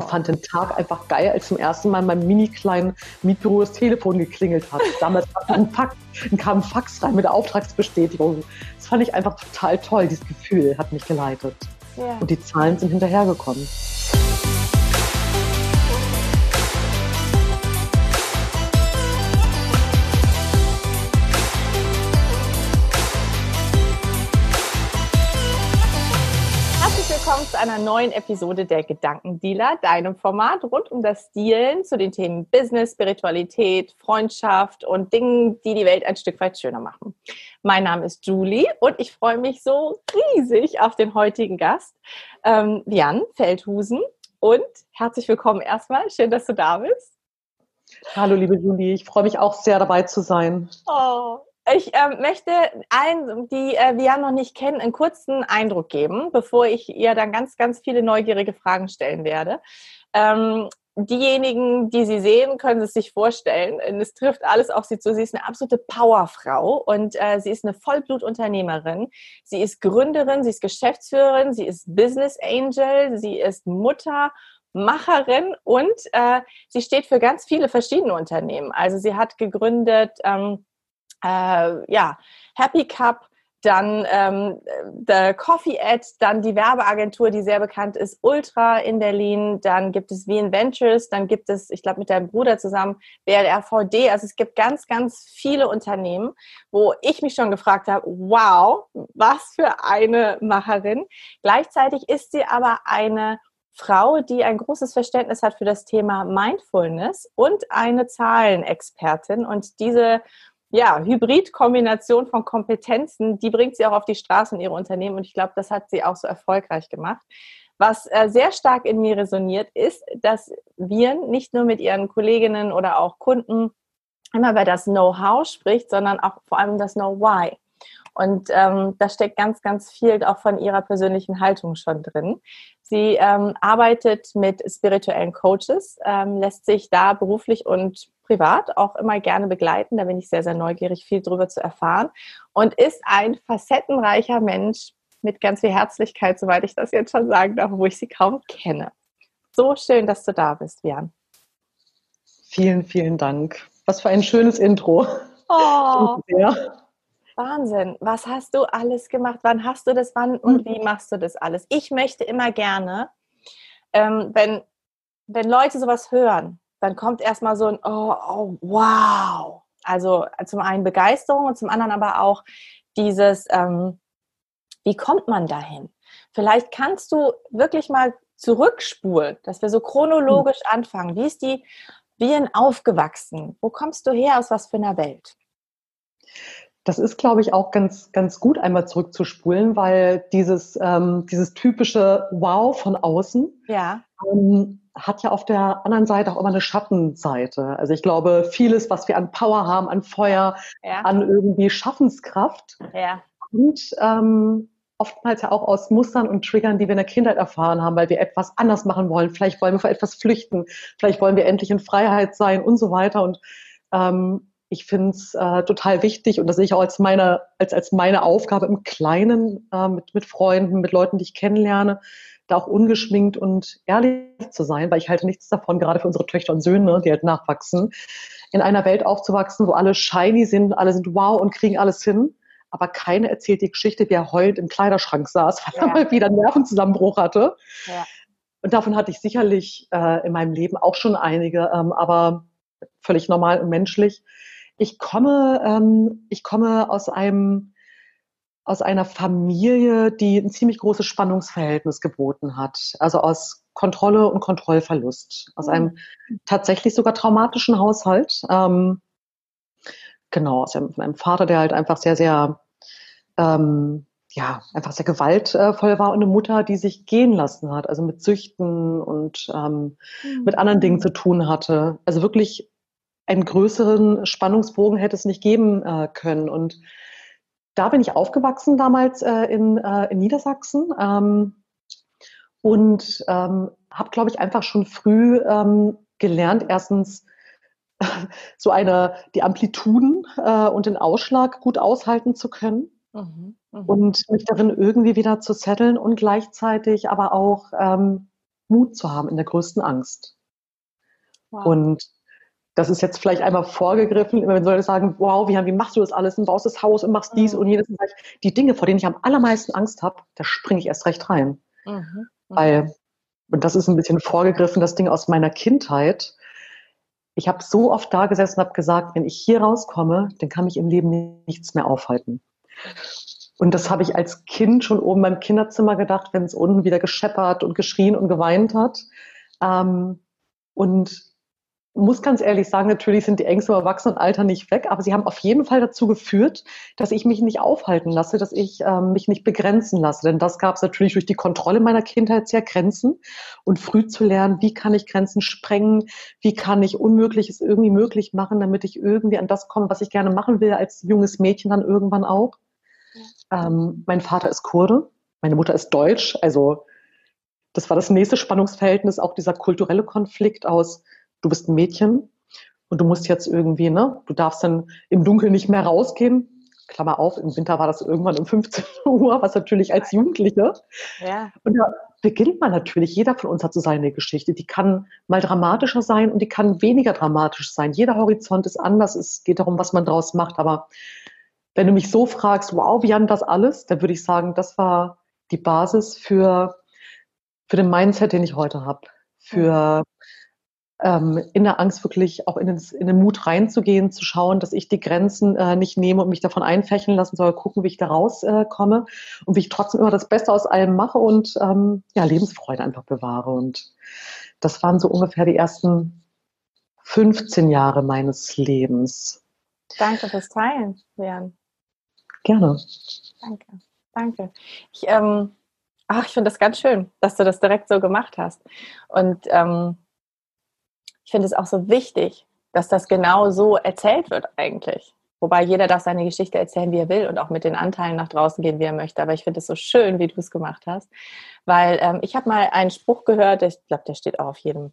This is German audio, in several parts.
Ich fand den Tag einfach geil, als zum ersten Mal in meinem mini kleinen Mietbüro das Telefon geklingelt hat. Damals kam ein, Fax, kam ein Fax rein mit der Auftragsbestätigung. Das fand ich einfach total toll. Dieses Gefühl hat mich geleitet. Ja. Und die Zahlen sind hinterhergekommen. Einer neuen Episode der Gedankendealer, deinem Format rund um das Dealen zu den Themen Business, Spiritualität, Freundschaft und Dingen, die die Welt ein Stück weit schöner machen. Mein Name ist Julie und ich freue mich so riesig auf den heutigen Gast, ähm, Jan Feldhusen. Und herzlich willkommen erstmal. Schön, dass du da bist. Hallo, liebe Julie. Ich freue mich auch sehr dabei zu sein. Oh, ich äh, möchte allen, die äh, wir noch nicht kennen, einen kurzen Eindruck geben, bevor ich ihr dann ganz, ganz viele neugierige Fragen stellen werde. Ähm, diejenigen, die sie sehen, können es sich vorstellen. Es trifft alles auf sie zu. Sie ist eine absolute Powerfrau und äh, sie ist eine Vollblutunternehmerin. Sie ist Gründerin, sie ist Geschäftsführerin, sie ist Business Angel, sie ist Mutter, Macherin und äh, sie steht für ganz viele verschiedene Unternehmen. Also sie hat gegründet ähm, äh, ja, Happy Cup, dann ähm, The Coffee Ad, dann die Werbeagentur, die sehr bekannt ist, Ultra in Berlin, dann gibt es VN Ventures, dann gibt es, ich glaube, mit deinem Bruder zusammen BLRVD. Also es gibt ganz, ganz viele Unternehmen, wo ich mich schon gefragt habe, wow, was für eine Macherin. Gleichzeitig ist sie aber eine Frau, die ein großes Verständnis hat für das Thema Mindfulness und eine Zahlenexpertin. Und diese ja, Hybrid-Kombination von Kompetenzen, die bringt sie auch auf die Straße in ihre Unternehmen und ich glaube, das hat sie auch so erfolgreich gemacht. Was äh, sehr stark in mir resoniert, ist, dass wir nicht nur mit ihren Kolleginnen oder auch Kunden immer über das Know-how spricht, sondern auch vor allem das Know-why. Und ähm, da steckt ganz, ganz viel auch von ihrer persönlichen Haltung schon drin. Sie ähm, arbeitet mit spirituellen Coaches, ähm, lässt sich da beruflich und privat auch immer gerne begleiten. Da bin ich sehr, sehr neugierig, viel darüber zu erfahren. Und ist ein facettenreicher Mensch mit ganz viel Herzlichkeit, soweit ich das jetzt schon sagen darf, wo ich sie kaum kenne. So schön, dass du da bist, Jan. Vielen, vielen Dank. Was für ein schönes Intro. Oh. Wahnsinn. Was hast du alles gemacht? Wann hast du das? Wann und wie machst du das alles? Ich möchte immer gerne, ähm, wenn, wenn Leute sowas hören, dann kommt erstmal so ein oh, oh, wow. Also zum einen Begeisterung und zum anderen aber auch dieses, ähm, wie kommt man dahin? Vielleicht kannst du wirklich mal zurückspulen, dass wir so chronologisch hm. anfangen. Wie ist die Bien aufgewachsen? Wo kommst du her? Aus was für einer Welt? Das ist, glaube ich, auch ganz, ganz gut, einmal zurückzuspulen, weil dieses, ähm, dieses typische Wow von außen ja. ähm, hat ja auf der anderen Seite auch immer eine Schattenseite. Also ich glaube, vieles, was wir an Power haben, an Feuer, ja. an irgendwie Schaffenskraft, ja. und ähm, oftmals ja auch aus Mustern und Triggern, die wir in der Kindheit erfahren haben, weil wir etwas anders machen wollen. Vielleicht wollen wir vor etwas flüchten, vielleicht wollen wir endlich in Freiheit sein und so weiter. Und ähm, ich finde es äh, total wichtig und das sehe ich auch als meine, als, als meine Aufgabe im Kleinen äh, mit, mit Freunden, mit Leuten, die ich kennenlerne, da auch ungeschminkt und ehrlich zu sein, weil ich halte nichts davon, gerade für unsere Töchter und Söhne, die halt nachwachsen, in einer Welt aufzuwachsen, wo alle shiny sind, alle sind wow und kriegen alles hin, aber keine erzählt die Geschichte, wie er heult im Kleiderschrank saß, weil ja. er mal wieder einen Nervenzusammenbruch hatte. Ja. Und davon hatte ich sicherlich äh, in meinem Leben auch schon einige, ähm, aber völlig normal und menschlich. Ich komme, ähm, ich komme aus einem, aus einer Familie, die ein ziemlich großes Spannungsverhältnis geboten hat. Also aus Kontrolle und Kontrollverlust. Aus einem mhm. tatsächlich sogar traumatischen Haushalt. Ähm, genau, aus einem, von einem Vater, der halt einfach sehr, sehr, ähm, ja, einfach sehr gewaltvoll war und eine Mutter, die sich gehen lassen hat, also mit Süchten und ähm, mhm. mit anderen Dingen zu tun hatte. Also wirklich einen größeren Spannungsbogen hätte es nicht geben äh, können. Und da bin ich aufgewachsen damals äh, in, äh, in Niedersachsen ähm, und ähm, habe, glaube ich, einfach schon früh ähm, gelernt, erstens so eine, die Amplituden äh, und den Ausschlag gut aushalten zu können. Mhm, mh. Und mich darin irgendwie wieder zu setteln und gleichzeitig aber auch ähm, Mut zu haben in der größten Angst. Wow. Und das ist jetzt vielleicht einmal vorgegriffen, wenn Leute sagen, wow, wie, wie machst du das alles und baust das Haus und machst dies mhm. und jenes. Die Dinge, vor denen ich am allermeisten Angst habe, da springe ich erst recht rein. Mhm. mhm. Weil, und das ist ein bisschen vorgegriffen, das Ding aus meiner Kindheit. Ich habe so oft da gesessen und habe gesagt, wenn ich hier rauskomme, dann kann mich im Leben nichts mehr aufhalten. Und das habe ich als Kind schon oben beim Kinderzimmer gedacht, wenn es unten wieder gescheppert und geschrien und geweint hat. Ähm, und muss ganz ehrlich sagen, natürlich sind die Ängste im Erwachsenenalter nicht weg, aber sie haben auf jeden Fall dazu geführt, dass ich mich nicht aufhalten lasse, dass ich ähm, mich nicht begrenzen lasse. Denn das gab es natürlich durch die Kontrolle meiner Kindheit sehr Grenzen und früh zu lernen, wie kann ich Grenzen sprengen, wie kann ich Unmögliches irgendwie möglich machen, damit ich irgendwie an das komme, was ich gerne machen will, als junges Mädchen dann irgendwann auch. Ähm, mein Vater ist Kurde, meine Mutter ist Deutsch, also das war das nächste Spannungsverhältnis, auch dieser kulturelle Konflikt aus du bist ein Mädchen und du musst jetzt irgendwie, ne, du darfst dann im Dunkeln nicht mehr rausgehen. Klammer auf, im Winter war das irgendwann um 15 Uhr, was natürlich als Jugendliche. Ja. Und da beginnt man natürlich, jeder von uns hat so seine Geschichte. Die kann mal dramatischer sein und die kann weniger dramatisch sein. Jeder Horizont ist anders. Es geht darum, was man daraus macht. Aber wenn du mich so fragst, wow, wie haben das alles, dann würde ich sagen, das war die Basis für, für den Mindset, den ich heute habe. Für ähm, in der Angst wirklich auch in den, in den Mut reinzugehen, zu schauen, dass ich die Grenzen äh, nicht nehme und mich davon einfächeln lassen soll, gucken, wie ich da rauskomme äh, und wie ich trotzdem immer das Beste aus allem mache und ähm, ja, Lebensfreude einfach bewahre. Und das waren so ungefähr die ersten 15 Jahre meines Lebens. Danke fürs Teilen, Jan. Gerne. Danke, danke. Ich, ähm, ach, ich finde das ganz schön, dass du das direkt so gemacht hast. Und ähm, ich finde es auch so wichtig, dass das genau so erzählt wird eigentlich. Wobei jeder darf seine Geschichte erzählen, wie er will und auch mit den Anteilen nach draußen gehen, wie er möchte. Aber ich finde es so schön, wie du es gemacht hast. Weil ähm, ich habe mal einen Spruch gehört, ich glaube, der steht auch auf jedem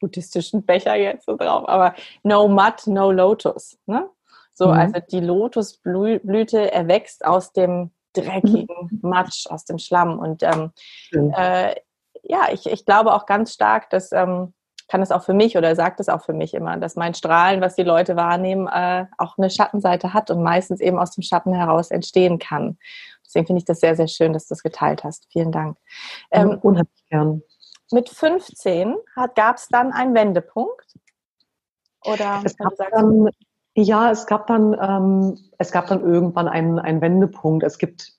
buddhistischen Becher jetzt so drauf, aber no mud, no lotus. Ne? So, mhm. also die Lotusblüte erwächst aus dem dreckigen mhm. Matsch, aus dem Schlamm. Und ähm, äh, ja, ich, ich glaube auch ganz stark, dass ähm, kann es auch für mich oder sagt es auch für mich immer, dass mein Strahlen, was die Leute wahrnehmen, äh, auch eine Schattenseite hat und meistens eben aus dem Schatten heraus entstehen kann. Deswegen finde ich das sehr, sehr schön, dass du das geteilt hast. Vielen Dank. Ähm, Unheimlich gern. Mit 15 gab es dann einen Wendepunkt? Oder es gab dann, ja, es gab dann, ähm, es gab dann irgendwann einen, einen Wendepunkt. Es gibt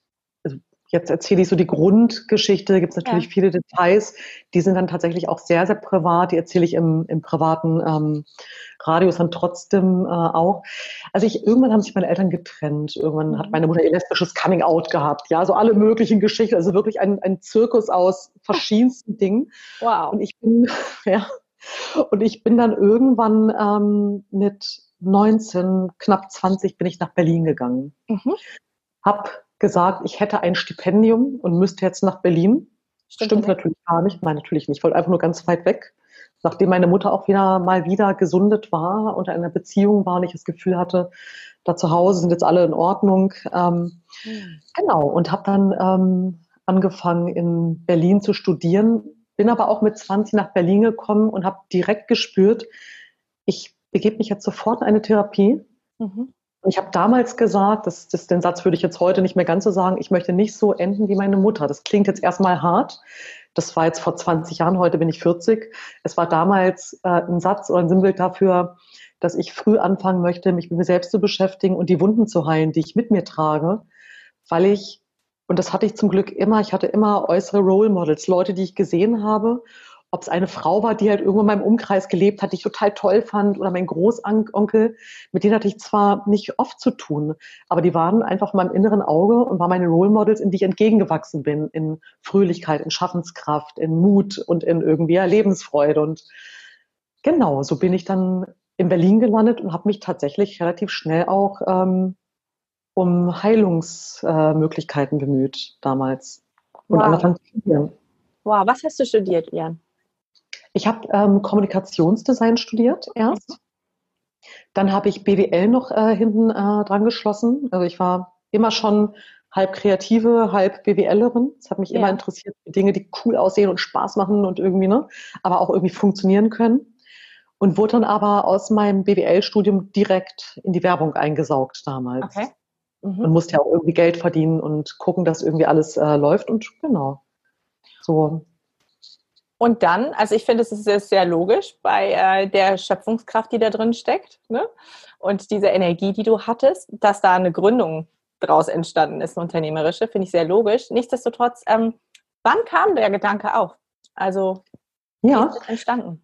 Jetzt erzähle ich so die Grundgeschichte, gibt es natürlich ja. viele Details, die sind dann tatsächlich auch sehr, sehr privat, die erzähle ich im, im privaten ähm, Radius dann trotzdem äh, auch. Also ich, irgendwann haben sich meine Eltern getrennt, irgendwann mhm. hat meine Mutter ihr lesbisches Coming-out gehabt, ja, so alle möglichen Geschichten, also wirklich ein, ein Zirkus aus verschiedensten Dingen. Wow. Und ich bin, ja, und ich bin dann irgendwann ähm, mit 19, knapp 20 bin ich nach Berlin gegangen. Mhm. Hab gesagt, ich hätte ein Stipendium und müsste jetzt nach Berlin. Stimmt, Stimmt natürlich gar nicht. Nein, natürlich nicht. Ich wollte einfach nur ganz weit weg. Nachdem meine Mutter auch wieder mal wieder gesundet war und in einer Beziehung war und ich das Gefühl hatte, da zu Hause sind jetzt alle in Ordnung. Ähm, mhm. Genau. Und habe dann ähm, angefangen in Berlin zu studieren. Bin aber auch mit 20 nach Berlin gekommen und habe direkt gespürt, ich begebe mich jetzt sofort in eine Therapie. Mhm. Ich habe damals gesagt, das, das, den Satz würde ich jetzt heute nicht mehr ganz so sagen, ich möchte nicht so enden wie meine Mutter. Das klingt jetzt erstmal hart. Das war jetzt vor 20 Jahren, heute bin ich 40. Es war damals äh, ein Satz oder ein Sinnbild dafür, dass ich früh anfangen möchte, mich mit mir selbst zu beschäftigen und die Wunden zu heilen, die ich mit mir trage, weil ich, und das hatte ich zum Glück immer, ich hatte immer äußere Role Models, Leute, die ich gesehen habe ob es eine Frau war, die halt irgendwo in meinem Umkreis gelebt hat, die ich total toll fand, oder mein Großonkel, mit denen hatte ich zwar nicht oft zu tun, aber die waren einfach in meinem inneren Auge und waren meine Role Models, in die ich entgegengewachsen bin, in Fröhlichkeit, in Schaffenskraft, in Mut und in irgendwie Lebensfreude. Und genau, so bin ich dann in Berlin gelandet und habe mich tatsächlich relativ schnell auch ähm, um Heilungsmöglichkeiten äh, bemüht damals und wow. angefangen zu studieren. Wow, was hast du studiert, Jan? Ich habe ähm, Kommunikationsdesign studiert erst. Dann habe ich BWL noch äh, hinten äh, dran geschlossen. Also ich war immer schon halb Kreative, halb BWLerin. Das hat mich ja. immer interessiert, Dinge, die cool aussehen und Spaß machen und irgendwie, ne, aber auch irgendwie funktionieren können. Und wurde dann aber aus meinem BWL-Studium direkt in die Werbung eingesaugt damals. Okay. Mhm. Und musste ja auch irgendwie Geld verdienen und gucken, dass irgendwie alles äh, läuft und genau. So. Und dann, also ich finde, es ist sehr, sehr logisch bei äh, der Schöpfungskraft, die da drin steckt, ne? und dieser Energie, die du hattest, dass da eine Gründung draus entstanden ist, eine unternehmerische, finde ich sehr logisch. Nichtsdestotrotz, ähm, wann kam der Gedanke auf? Also, wie ja. ist das entstanden?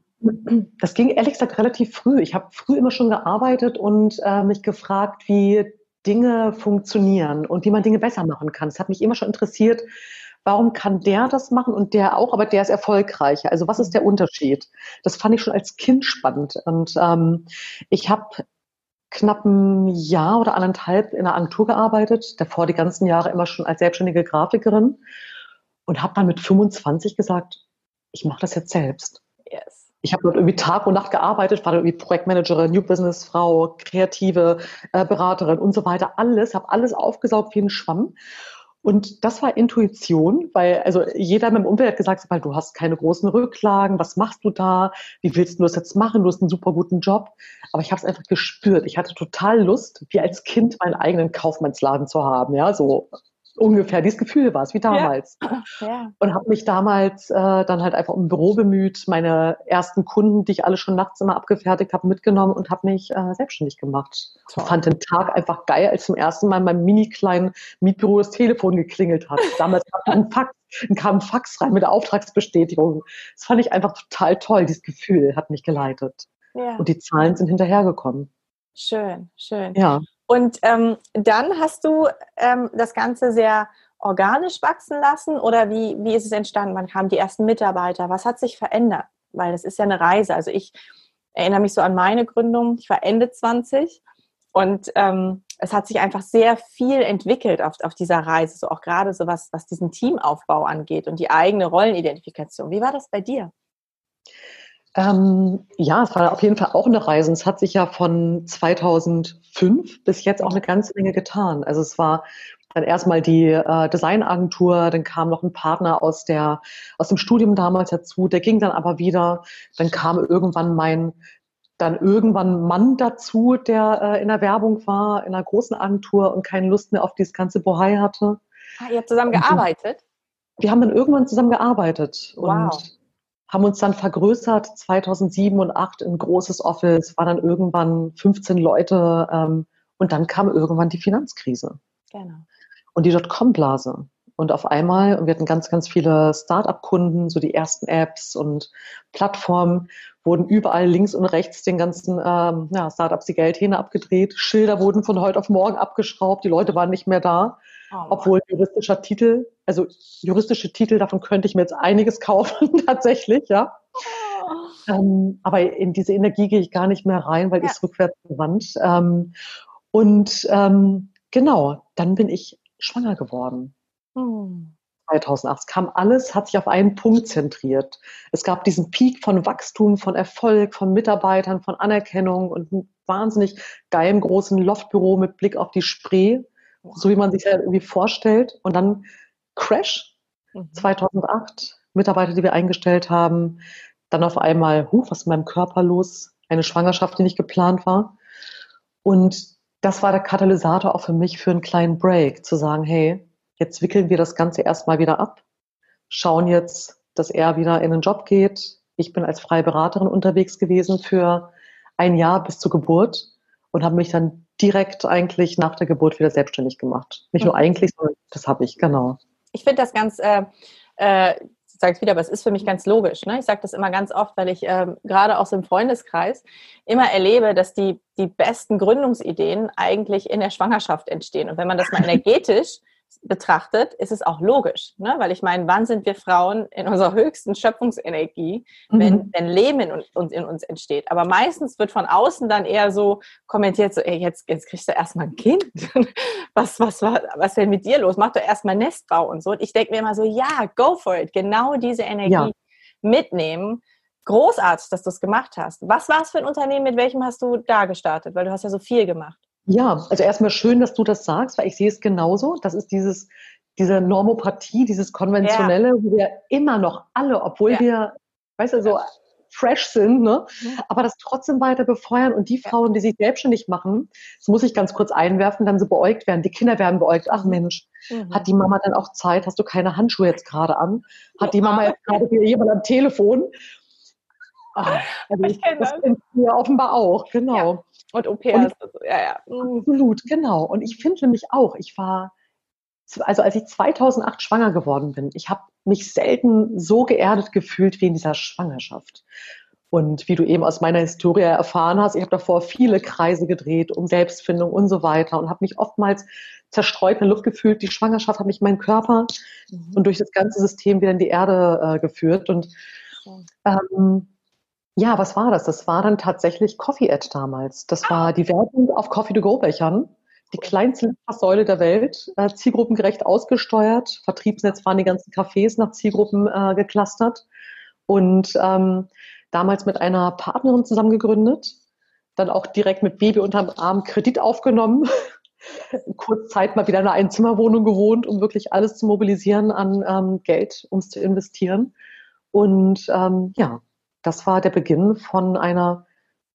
Das ging ehrlich gesagt relativ früh. Ich habe früh immer schon gearbeitet und äh, mich gefragt, wie Dinge funktionieren und wie man Dinge besser machen kann. Es hat mich immer schon interessiert, warum kann der das machen und der auch, aber der ist erfolgreicher. Also was ist der Unterschied? Das fand ich schon als Kind spannend. Und ähm, ich habe knapp ein Jahr oder anderthalb in einer Agentur gearbeitet, davor die ganzen Jahre immer schon als selbstständige Grafikerin und habe dann mit 25 gesagt, ich mache das jetzt selbst. Yes. Ich habe dort irgendwie Tag und Nacht gearbeitet, war da irgendwie Projektmanagerin, New Business Frau, kreative äh, Beraterin und so weiter. Alles, habe alles aufgesaugt wie ein Schwamm und das war Intuition, weil also jeder in meinem Umfeld hat gesagt, weil du hast keine großen Rücklagen, was machst du da? Wie willst du das jetzt machen? Du hast einen super guten Job. Aber ich habe es einfach gespürt. Ich hatte total Lust, wie als Kind meinen eigenen Kaufmannsladen zu haben, ja, so ungefähr dieses Gefühl war es, wie damals. Ja. Ja. Und habe mich damals äh, dann halt einfach um Büro bemüht, meine ersten Kunden, die ich alle schon nachts immer abgefertigt habe, mitgenommen und habe mich äh, selbstständig gemacht. Toll. Fand den Tag einfach geil, als zum ersten Mal in meinem mini kleinen Mietbüro das Telefon geklingelt hat. Damals kam ein Fax, kam ein Fax rein mit der Auftragsbestätigung. Das fand ich einfach total toll. Dieses Gefühl hat mich geleitet. Ja. Und die Zahlen sind hinterhergekommen. Schön, schön. Ja. Und ähm, dann hast du ähm, das Ganze sehr organisch wachsen lassen oder wie, wie ist es entstanden? Wann kamen die ersten Mitarbeiter? Was hat sich verändert? Weil das ist ja eine Reise. Also ich erinnere mich so an meine Gründung. Ich war Ende 20 und ähm, es hat sich einfach sehr viel entwickelt auf, auf dieser Reise, so auch gerade so was, was diesen Teamaufbau angeht und die eigene Rollenidentifikation. Wie war das bei dir? Ähm, ja, es war auf jeden Fall auch eine Reise. Es hat sich ja von 2005 bis jetzt auch eine ganze Menge getan. Also es war dann erstmal die äh, Designagentur, dann kam noch ein Partner aus der aus dem Studium damals dazu, der ging dann aber wieder. Dann kam irgendwann mein dann irgendwann Mann dazu, der äh, in der Werbung war, in einer großen Agentur und keine Lust mehr auf dieses ganze Bohai hatte. Ah, ihr habt zusammen gearbeitet? Wir haben dann irgendwann zusammen gearbeitet. Wow. Und haben uns dann vergrößert 2007 und 2008 in ein großes Office, war dann irgendwann 15 Leute ähm, und dann kam irgendwann die Finanzkrise. Genau. Und die Dotcom-Blase. Und auf einmal, und wir hatten ganz, ganz viele Start-up-Kunden, so die ersten Apps und Plattformen, wurden überall links und rechts den ganzen ähm, ja, Startups die Geldhähne abgedreht, Schilder wurden von heute auf morgen abgeschraubt, die Leute waren nicht mehr da. Oh, obwohl juristischer Titel, also juristische Titel, davon könnte ich mir jetzt einiges kaufen, tatsächlich, ja. Oh. Ähm, aber in diese Energie gehe ich gar nicht mehr rein, weil ja. ist rückwärts gewandt. Ähm, und ähm, genau, dann bin ich schwanger geworden. Hm. 2008. Es kam alles, hat sich auf einen Punkt zentriert. Es gab diesen Peak von Wachstum, von Erfolg, von Mitarbeitern, von Anerkennung und einem wahnsinnig geilen großen Loftbüro mit Blick auf die Spree so wie man sich ja irgendwie vorstellt. Und dann Crash mhm. 2008, Mitarbeiter, die wir eingestellt haben, dann auf einmal, huh, was ist mit meinem Körper los? Eine Schwangerschaft, die nicht geplant war. Und das war der Katalysator auch für mich für einen kleinen Break, zu sagen, hey, jetzt wickeln wir das Ganze erstmal wieder ab, schauen jetzt, dass er wieder in den Job geht. Ich bin als freie Beraterin unterwegs gewesen für ein Jahr bis zur Geburt und habe mich dann direkt eigentlich nach der Geburt wieder selbstständig gemacht. Nicht nur eigentlich, sondern das habe ich, genau. Ich finde das ganz, äh, äh, ich sage es wieder, aber es ist für mich ganz logisch. Ne? Ich sage das immer ganz oft, weil ich äh, gerade aus dem Freundeskreis immer erlebe, dass die, die besten Gründungsideen eigentlich in der Schwangerschaft entstehen. Und wenn man das mal energetisch betrachtet, ist es auch logisch. Ne? Weil ich meine, wann sind wir Frauen in unserer höchsten Schöpfungsenergie, wenn, mhm. wenn Leben in uns, in uns entsteht? Aber meistens wird von außen dann eher so kommentiert, so, ey, jetzt, jetzt kriegst du erstmal ein Kind. was, was, was, was ist denn mit dir los? Mach doch erstmal Nestbau und so. Und ich denke mir immer so, ja, go for it. Genau diese Energie ja. mitnehmen. Großartig, dass du es gemacht hast. Was war es für ein Unternehmen, mit welchem hast du da gestartet? Weil du hast ja so viel gemacht. Ja, also erstmal schön, dass du das sagst, weil ich sehe es genauso. Das ist dieses, diese Normopathie, dieses Konventionelle, ja. wo wir immer noch alle, obwohl ja. wir, weißt du, so fresh sind, ne? Mhm. aber das trotzdem weiter befeuern und die Frauen, die sich selbstständig machen, das muss ich ganz kurz einwerfen, dann so beäugt werden. Die Kinder werden beäugt. Ach Mensch, mhm. hat die Mama dann auch Zeit? Hast du keine Handschuhe jetzt gerade an? Hat die Mama jetzt gerade jemand am Telefon? Ach, also ich kenne das. das wir offenbar auch, genau. Ja. Und au pair ist also, ja, ja. Mhm. Absolut, genau. Und ich finde nämlich auch, ich war, also als ich 2008 schwanger geworden bin, ich habe mich selten so geerdet gefühlt wie in dieser Schwangerschaft. Und wie du eben aus meiner Historie erfahren hast, ich habe davor viele Kreise gedreht um Selbstfindung und so weiter und habe mich oftmals zerstreut in der Luft gefühlt. Die Schwangerschaft hat mich meinen Körper mhm. und durch das ganze System wieder in die Erde äh, geführt. Und ähm, ja, was war das? Das war dann tatsächlich Coffee Ad damals. Das war die Werbung auf Coffee-to-Go-Bechern. Die kleinste Säule der Welt, äh, zielgruppengerecht ausgesteuert. Vertriebsnetz waren die ganzen Cafés nach Zielgruppen äh, geclustert. Und ähm, damals mit einer Partnerin zusammen gegründet. Dann auch direkt mit Baby unterm Arm Kredit aufgenommen. Kurz Zeit mal wieder in einer Einzimmerwohnung gewohnt, um wirklich alles zu mobilisieren an ähm, Geld, um es zu investieren. Und ähm, ja, das war der Beginn von einer,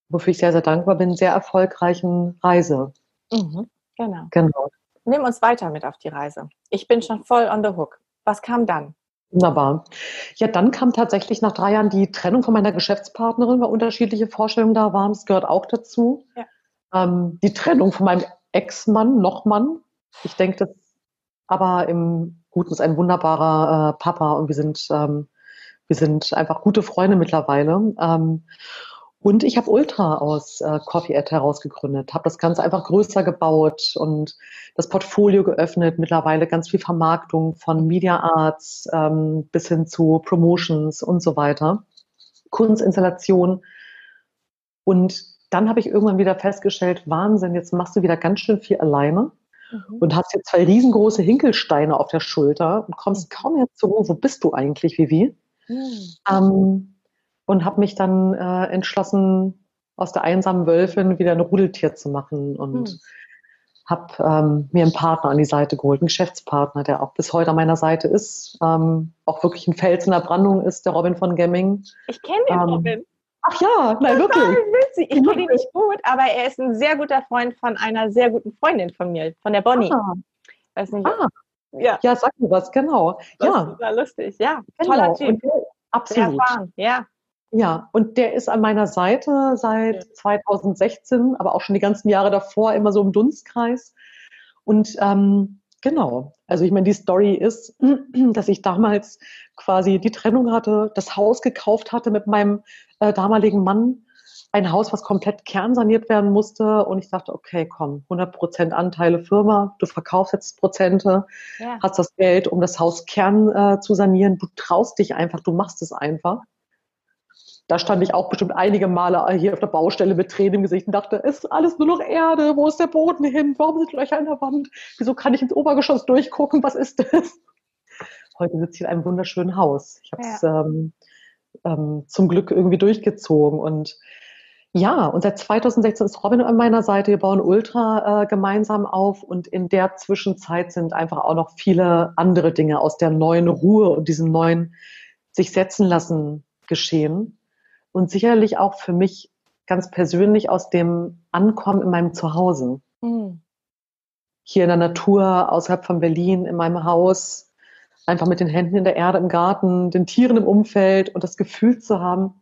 wofür ich sehr, sehr dankbar bin, sehr erfolgreichen Reise. Mhm, genau. genau. Nimm uns weiter mit auf die Reise. Ich bin schon voll on the hook. Was kam dann? Wunderbar. Ja, dann kam tatsächlich nach drei Jahren die Trennung von meiner Geschäftspartnerin, weil unterschiedliche Vorstellungen da waren. Das gehört auch dazu. Ja. Ähm, die Trennung von meinem Ex-Mann, noch Mann. Ich denke, das aber im Guten ist ein wunderbarer äh, Papa und wir sind ähm, wir sind einfach gute Freunde mittlerweile. Ähm, und ich habe Ultra aus äh, Coffee Ad herausgegründet, habe das Ganze einfach größer gebaut und das Portfolio geöffnet, mittlerweile ganz viel Vermarktung von Media Arts ähm, bis hin zu Promotions und so weiter, Kunstinstallation. Und dann habe ich irgendwann wieder festgestellt, Wahnsinn, jetzt machst du wieder ganz schön viel alleine mhm. und hast jetzt zwei riesengroße Hinkelsteine auf der Schulter und kommst kaum mehr zur Ruhe. Wo bist du eigentlich, Vivi? Mhm. Ähm, und habe mich dann äh, entschlossen, aus der einsamen Wölfin wieder ein Rudeltier zu machen und mhm. habe ähm, mir einen Partner an die Seite geholt, einen Geschäftspartner, der auch bis heute an meiner Seite ist, ähm, auch wirklich ein Fels in der Brandung ist, der Robin von Gemming. Ich kenne den ähm, Robin. Ach ja, nein, wirklich. Ich kenne ihn nicht gut, aber er ist ein sehr guter Freund von einer sehr guten Freundin von mir, von der Bonnie. Ah. Weiß nicht. Ah. Ja. ja, sag mir was, genau. Das ja. war lustig, ja. Genau. Toller Typ. Und, absolut. ja. Ja, und der ist an meiner Seite seit ja. 2016, aber auch schon die ganzen Jahre davor immer so im Dunstkreis. Und ähm, genau, also ich meine, die Story ist, dass ich damals quasi die Trennung hatte, das Haus gekauft hatte mit meinem äh, damaligen Mann ein Haus, was komplett kernsaniert werden musste. Und ich dachte, okay, komm, 100 Prozent Anteile Firma, du verkaufst jetzt Prozente, ja. hast das Geld, um das Haus Kern äh, zu sanieren. Du traust dich einfach, du machst es einfach. Da stand ich auch bestimmt einige Male hier auf der Baustelle mit Tränen im Gesicht und dachte, ist alles nur noch Erde, wo ist der Boden hin? Warum sind Löcher in der Wand? Wieso kann ich ins Obergeschoss durchgucken? Was ist das? Heute sitze ich in einem wunderschönen Haus. Ich habe es ja. ähm, ähm, zum Glück irgendwie durchgezogen und ja, und seit 2016 ist Robin an meiner Seite. Wir bauen Ultra äh, gemeinsam auf und in der Zwischenzeit sind einfach auch noch viele andere Dinge aus der neuen Ruhe und diesem neuen sich setzen lassen geschehen. Und sicherlich auch für mich ganz persönlich aus dem Ankommen in meinem Zuhause. Mhm. Hier in der Natur, außerhalb von Berlin, in meinem Haus, einfach mit den Händen in der Erde im Garten, den Tieren im Umfeld und das Gefühl zu haben,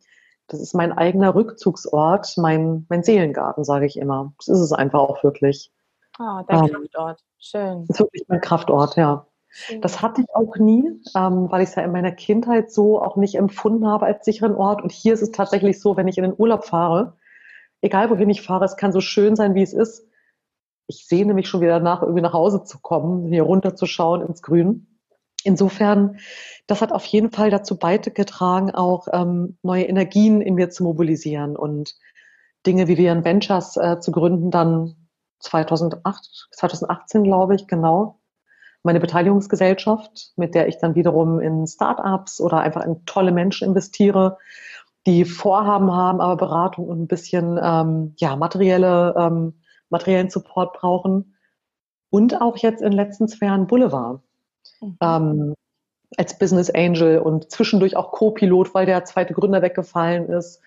das ist mein eigener Rückzugsort, mein, mein Seelengarten, sage ich immer. Das ist es einfach auch wirklich. Ah, oh, dein ähm, Kraftort. Schön. Das ist wirklich mein Kraftort, ja. Schön. Das hatte ich auch nie, ähm, weil ich es ja in meiner Kindheit so auch nicht empfunden habe als sicheren Ort. Und hier ist es tatsächlich so, wenn ich in den Urlaub fahre, egal wohin ich fahre, es kann so schön sein, wie es ist. Ich sehne mich schon wieder nach, irgendwie nach Hause zu kommen, hier runterzuschauen ins Grün. Insofern, das hat auf jeden Fall dazu beigetragen, auch ähm, neue Energien in mir zu mobilisieren und Dinge wie wir in Ventures äh, zu gründen, dann 2008, 2018 glaube ich, genau. Meine Beteiligungsgesellschaft, mit der ich dann wiederum in Startups oder einfach in tolle Menschen investiere, die Vorhaben haben, aber Beratung und ein bisschen ähm, ja, materielle ähm, materiellen Support brauchen. Und auch jetzt in den letzten zwei Jahren Boulevard. Mhm. Ähm, als Business Angel und zwischendurch auch Co-Pilot, weil der zweite Gründer weggefallen ist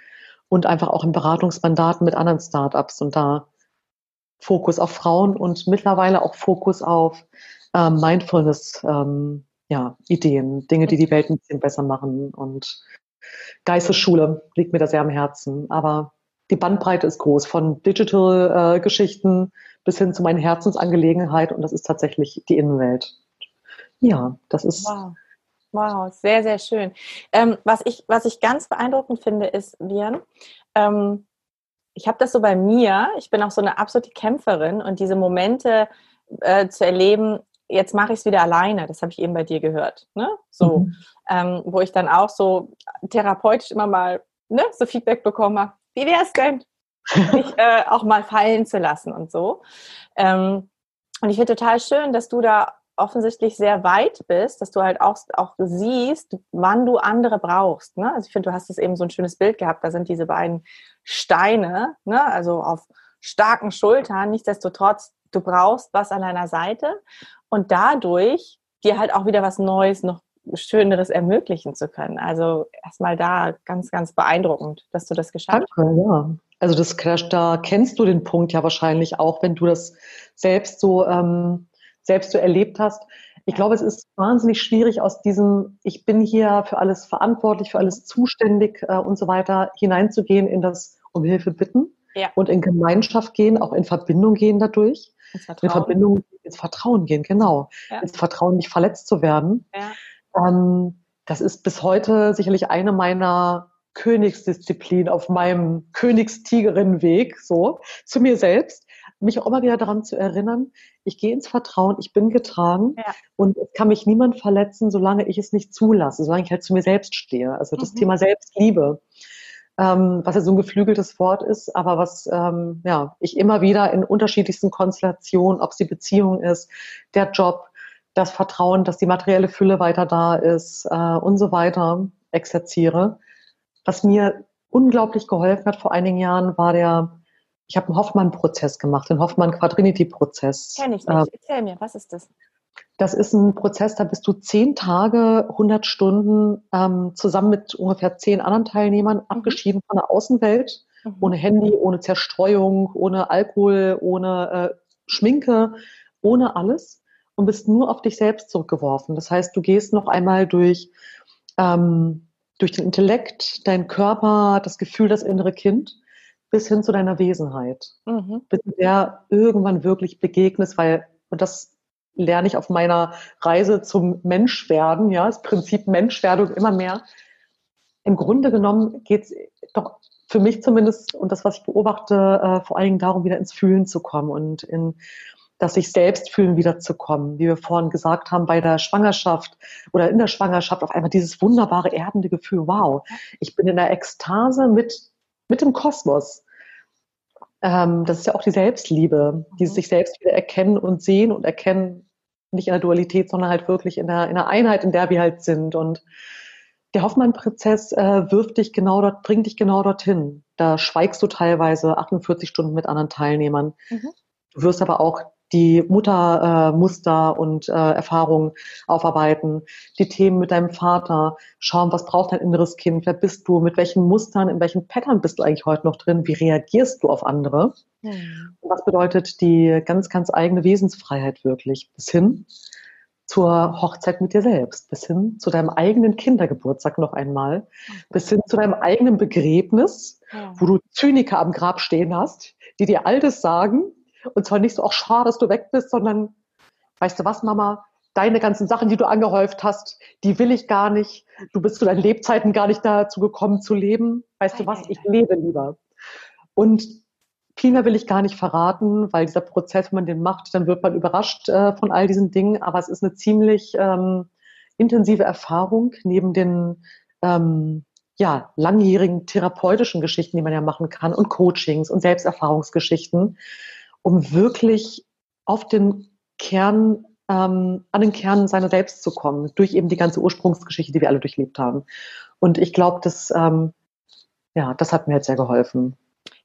und einfach auch in Beratungsmandaten mit anderen Startups und da Fokus auf Frauen und mittlerweile auch Fokus auf ähm, Mindfulness, ähm, ja, Ideen, Dinge, die die Welt ein bisschen besser machen und Geistesschule liegt mir da sehr am Herzen. Aber die Bandbreite ist groß, von Digital-Geschichten äh, bis hin zu meiner Herzensangelegenheit und das ist tatsächlich die Innenwelt. Ja, das ist. Wow. Wow, sehr, sehr schön. Ähm, was, ich, was ich ganz beeindruckend finde, ist, Vian, ähm, ich habe das so bei mir, ich bin auch so eine absolute Kämpferin und diese Momente äh, zu erleben, jetzt mache ich es wieder alleine, das habe ich eben bei dir gehört. Ne? So, mhm. ähm, wo ich dann auch so therapeutisch immer mal ne, so Feedback bekomme, wie wäre es denn, mich äh, auch mal fallen zu lassen und so. Ähm, und ich finde total schön, dass du da offensichtlich sehr weit bist, dass du halt auch, auch siehst, wann du andere brauchst. Ne? Also ich finde, du hast es eben so ein schönes Bild gehabt, da sind diese beiden Steine, ne? also auf starken Schultern, nichtsdestotrotz, du brauchst was an deiner Seite und dadurch dir halt auch wieder was Neues, noch Schöneres ermöglichen zu können. Also erstmal da ganz, ganz beeindruckend, dass du das geschafft hast. Ja. Also das, da kennst du den Punkt ja wahrscheinlich auch, wenn du das selbst so, ähm, selbst so erlebt hast. Ich glaube, es ist wahnsinnig schwierig aus diesem, ich bin hier für alles verantwortlich, für alles zuständig äh, und so weiter hineinzugehen in das um Hilfe bitten ja. und in Gemeinschaft gehen, auch in Verbindung gehen dadurch. In Verbindung ins Vertrauen gehen, genau. Ja. Ins Vertrauen, nicht verletzt zu werden. Ja. Ähm, das ist bis heute sicherlich eine meiner Königsdisziplinen auf meinem Königstigerin-Weg, so, zu mir selbst, mich auch immer wieder daran zu erinnern, ich gehe ins Vertrauen, ich bin getragen ja. und es kann mich niemand verletzen, solange ich es nicht zulasse, solange ich halt zu mir selbst stehe. Also das mhm. Thema Selbstliebe ähm, was ja so ein geflügeltes Wort ist, aber was ähm, ja, ich immer wieder in unterschiedlichsten Konstellationen, ob es die Beziehung ist, der Job, das Vertrauen, dass die materielle Fülle weiter da ist äh, und so weiter exerziere. Was mir unglaublich geholfen hat vor einigen Jahren, war der, ich habe einen Hoffmann-Prozess gemacht, den Hoffmann-Quadrinity-Prozess. Kenn ich nicht. Äh, Erzähl mir, was ist das? Das ist ein Prozess, da bist du zehn Tage, 100 Stunden ähm, zusammen mit ungefähr zehn anderen Teilnehmern mhm. abgeschieden von der Außenwelt, mhm. ohne Handy, ohne Zerstreuung, ohne Alkohol, ohne äh, Schminke, ohne alles und bist nur auf dich selbst zurückgeworfen. Das heißt, du gehst noch einmal durch, ähm, durch den Intellekt, dein Körper, das Gefühl, das innere Kind bis hin zu deiner Wesenheit, mhm. bis du der irgendwann wirklich begegnest, weil, und das lerne ich auf meiner Reise zum Menschwerden, ja, das Prinzip Menschwerdung immer mehr. Im Grunde genommen geht es doch für mich zumindest und das, was ich beobachte, äh, vor allen Dingen darum, wieder ins Fühlen zu kommen und in das sich selbst fühlen wiederzukommen, wie wir vorhin gesagt haben, bei der Schwangerschaft oder in der Schwangerschaft auf einmal dieses wunderbare erdende Gefühl, wow, ich bin in der Ekstase mit, mit dem Kosmos ähm, das ist ja auch die Selbstliebe, die mhm. sich selbst wieder erkennen und sehen und erkennen, nicht in der Dualität, sondern halt wirklich in der, in der Einheit, in der wir halt sind. Und der Hoffmann-Prozess äh, wirft dich genau dort, bringt dich genau dorthin. Da schweigst du teilweise 48 Stunden mit anderen Teilnehmern. Mhm. Du wirst aber auch die Muttermuster äh, und äh, Erfahrungen aufarbeiten, die Themen mit deinem Vater, schauen, was braucht dein inneres Kind, wer bist du, mit welchen Mustern, in welchen Pattern bist du eigentlich heute noch drin, wie reagierst du auf andere. Mhm. Was bedeutet die ganz, ganz eigene Wesensfreiheit wirklich, bis hin zur Hochzeit mit dir selbst, bis hin zu deinem eigenen Kindergeburtstag noch einmal, bis hin zu deinem eigenen Begräbnis, ja. wo du Zyniker am Grab stehen hast, die dir all das sagen, und zwar nicht so, auch schade, dass du weg bist, sondern, weißt du was, Mama, deine ganzen Sachen, die du angehäuft hast, die will ich gar nicht. Du bist zu deinen Lebzeiten gar nicht dazu gekommen zu leben. Weißt du was, ich lebe lieber. Und viel mehr will ich gar nicht verraten, weil dieser Prozess, wenn man den macht, dann wird man überrascht äh, von all diesen Dingen. Aber es ist eine ziemlich ähm, intensive Erfahrung neben den ähm, ja, langjährigen therapeutischen Geschichten, die man ja machen kann und Coachings und Selbsterfahrungsgeschichten um wirklich auf den Kern, ähm, an den Kern seiner selbst zu kommen, durch eben die ganze Ursprungsgeschichte, die wir alle durchlebt haben. Und ich glaube, das, ähm, ja, das hat mir jetzt sehr geholfen.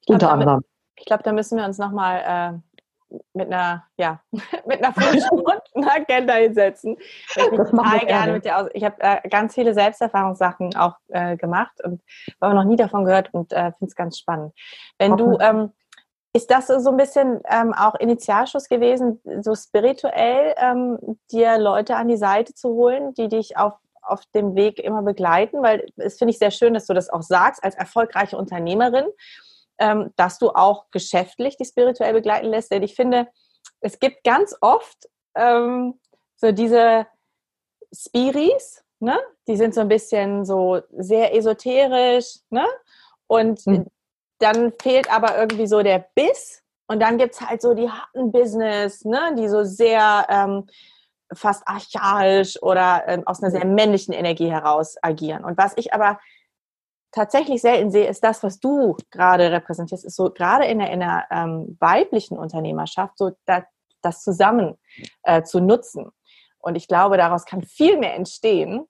Glaub, Unter anderem. Ich glaube, da müssen wir uns nochmal äh, mit einer, ja, mit einer frischen Agenda hinsetzen. Ich das total gerne mit dir aus. Ich habe äh, ganz viele Selbsterfahrungssachen auch äh, gemacht und habe noch nie davon gehört und äh, finde es ganz spannend. Wenn okay. du ähm, ist das so ein bisschen ähm, auch Initialschuss gewesen, so spirituell ähm, dir Leute an die Seite zu holen, die dich auf, auf dem Weg immer begleiten? Weil es finde ich sehr schön, dass du das auch sagst als erfolgreiche Unternehmerin, ähm, dass du auch geschäftlich die spirituell begleiten lässt. Denn ich finde, es gibt ganz oft ähm, so diese Spiris, ne? die sind so ein bisschen so sehr esoterisch, ne? Und mhm dann fehlt aber irgendwie so der Biss und dann gibt es halt so die harten Business, ne, die so sehr ähm, fast archaisch oder ähm, aus einer sehr männlichen Energie heraus agieren. Und was ich aber tatsächlich selten sehe, ist das, was du gerade repräsentierst, ist so gerade in der, in der ähm, weiblichen Unternehmerschaft, so da, das zusammen äh, zu nutzen. Und ich glaube, daraus kann viel mehr entstehen,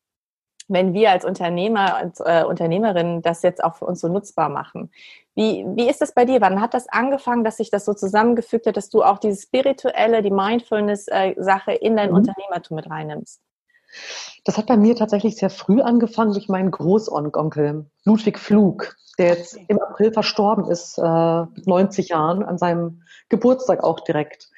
wenn wir als Unternehmer und äh, Unternehmerinnen das jetzt auch für uns so nutzbar machen. Wie, wie ist das bei dir? Wann hat das angefangen, dass sich das so zusammengefügt hat, dass du auch diese spirituelle, die Mindfulness-Sache äh, in dein mhm. Unternehmertum mit reinnimmst? Das hat bei mir tatsächlich sehr früh angefangen durch meinen Großonkel Ludwig Flug, der jetzt im April verstorben ist, äh, mit 90 Jahren, an seinem Geburtstag auch direkt.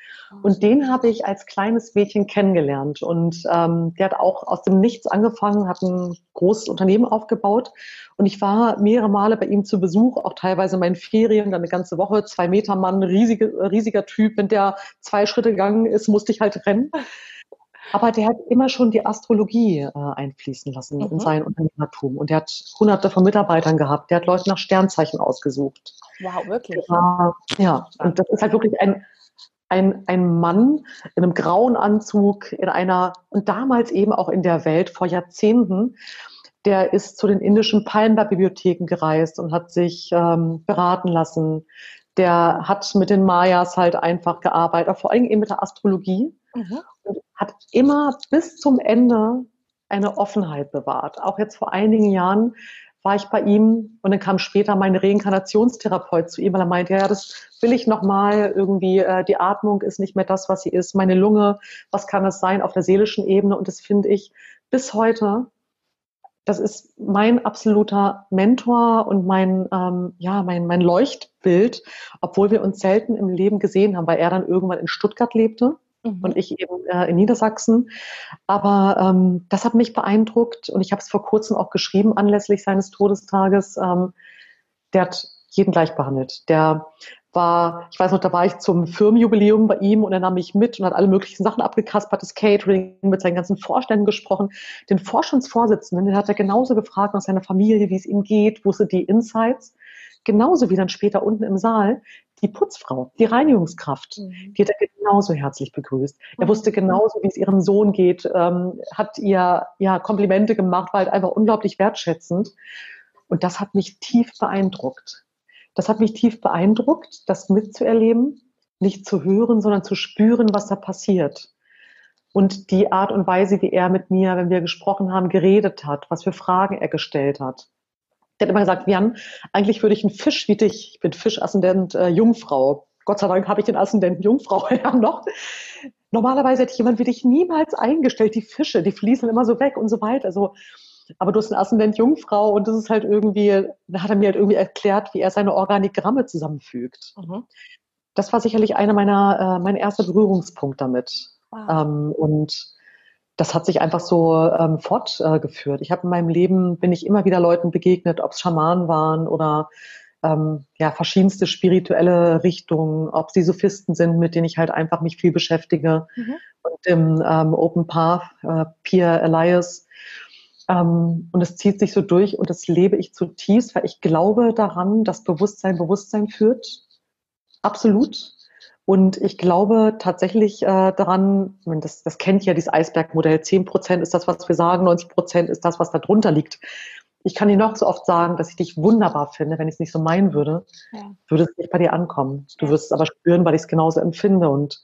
Und den habe ich als kleines Mädchen kennengelernt. Und ähm, der hat auch aus dem Nichts angefangen, hat ein großes Unternehmen aufgebaut. Und ich war mehrere Male bei ihm zu Besuch, auch teilweise in meinen Ferien, dann eine ganze Woche, zwei Meter Mann, riesige, riesiger Typ. Wenn der zwei Schritte gegangen ist, musste ich halt rennen. Aber der hat immer schon die Astrologie äh, einfließen lassen mhm. in sein Unternehmertum. Und der hat hunderte von Mitarbeitern gehabt. Der hat Leute nach Sternzeichen ausgesucht. Wow, wirklich? War, ja, und das ist halt wirklich ein ein, ein Mann in einem grauen Anzug, in einer, und damals eben auch in der Welt vor Jahrzehnten, der ist zu den indischen Palmba-Bibliotheken gereist und hat sich ähm, beraten lassen. Der hat mit den Mayas halt einfach gearbeitet, vor allem eben mit der Astrologie mhm. und hat immer bis zum Ende eine Offenheit bewahrt. Auch jetzt vor einigen Jahren war ich bei ihm und dann kam später meine Reinkarnationstherapeut zu ihm, weil er meinte, ja, das will ich nochmal irgendwie, äh, die Atmung ist nicht mehr das, was sie ist, meine Lunge, was kann das sein auf der seelischen Ebene? Und das finde ich bis heute, das ist mein absoluter Mentor und mein, ähm, ja, mein, mein Leuchtbild, obwohl wir uns selten im Leben gesehen haben, weil er dann irgendwann in Stuttgart lebte mhm. und ich eben äh, in Niedersachsen. Aber ähm, das hat mich beeindruckt und ich habe es vor kurzem auch geschrieben anlässlich seines Todestages. Ähm, der hat jeden gleich behandelt. Der war, ich weiß noch, da war ich zum Firmenjubiläum bei ihm und er nahm mich mit und hat alle möglichen Sachen abgekaspert, das Catering, mit seinen ganzen Vorständen gesprochen. Den Forschungsvorsitzenden, den hat er genauso gefragt nach seiner Familie, wie es ihm geht, wusste die Insights. Genauso wie dann später unten im Saal die Putzfrau, die Reinigungskraft, mhm. die hat er genauso herzlich begrüßt. Er mhm. wusste genauso, wie es ihrem Sohn geht, ähm, hat ihr ja Komplimente gemacht, war halt einfach unglaublich wertschätzend. Und das hat mich tief beeindruckt. Das hat mich tief beeindruckt, das mitzuerleben, nicht zu hören, sondern zu spüren, was da passiert. Und die Art und Weise, wie er mit mir, wenn wir gesprochen haben, geredet hat, was für Fragen er gestellt hat. Der hat immer gesagt, Jan, eigentlich würde ich ein Fisch wie dich, ich bin Fischaszendent äh, Jungfrau. Gott sei Dank habe ich den Aszendenten Jungfrau ja noch. Normalerweise hätte ich jemand wie dich niemals eingestellt. Die Fische, die fließen immer so weg und so weiter. Also, aber du hast einen Aszendent Jungfrau und das ist halt irgendwie, da hat er mir halt irgendwie erklärt, wie er seine Organigramme zusammenfügt. Mhm. Das war sicherlich einer meiner, äh, mein erster Berührungspunkt damit. Wow. Ähm, und das hat sich einfach so ähm, fortgeführt. ich habe in meinem Leben, bin ich immer wieder Leuten begegnet, ob es Schamanen waren oder ähm, ja, verschiedenste spirituelle Richtungen, ob sie Sophisten sind, mit denen ich halt einfach mich viel beschäftige. Mhm. Und im ähm, Open Path, äh, Peer Elias. Ähm, und es zieht sich so durch und das lebe ich zutiefst, weil ich glaube daran, dass Bewusstsein Bewusstsein führt. Absolut. Und ich glaube tatsächlich äh, daran, das, das kennt ja dieses Eisbergmodell, 10 Prozent ist das, was wir sagen, 90 Prozent ist das, was da drunter liegt. Ich kann dir noch so oft sagen, dass ich dich wunderbar finde, wenn ich es nicht so meinen würde, ja. würde es nicht bei dir ankommen. Du wirst es aber spüren, weil ich es genauso empfinde. Und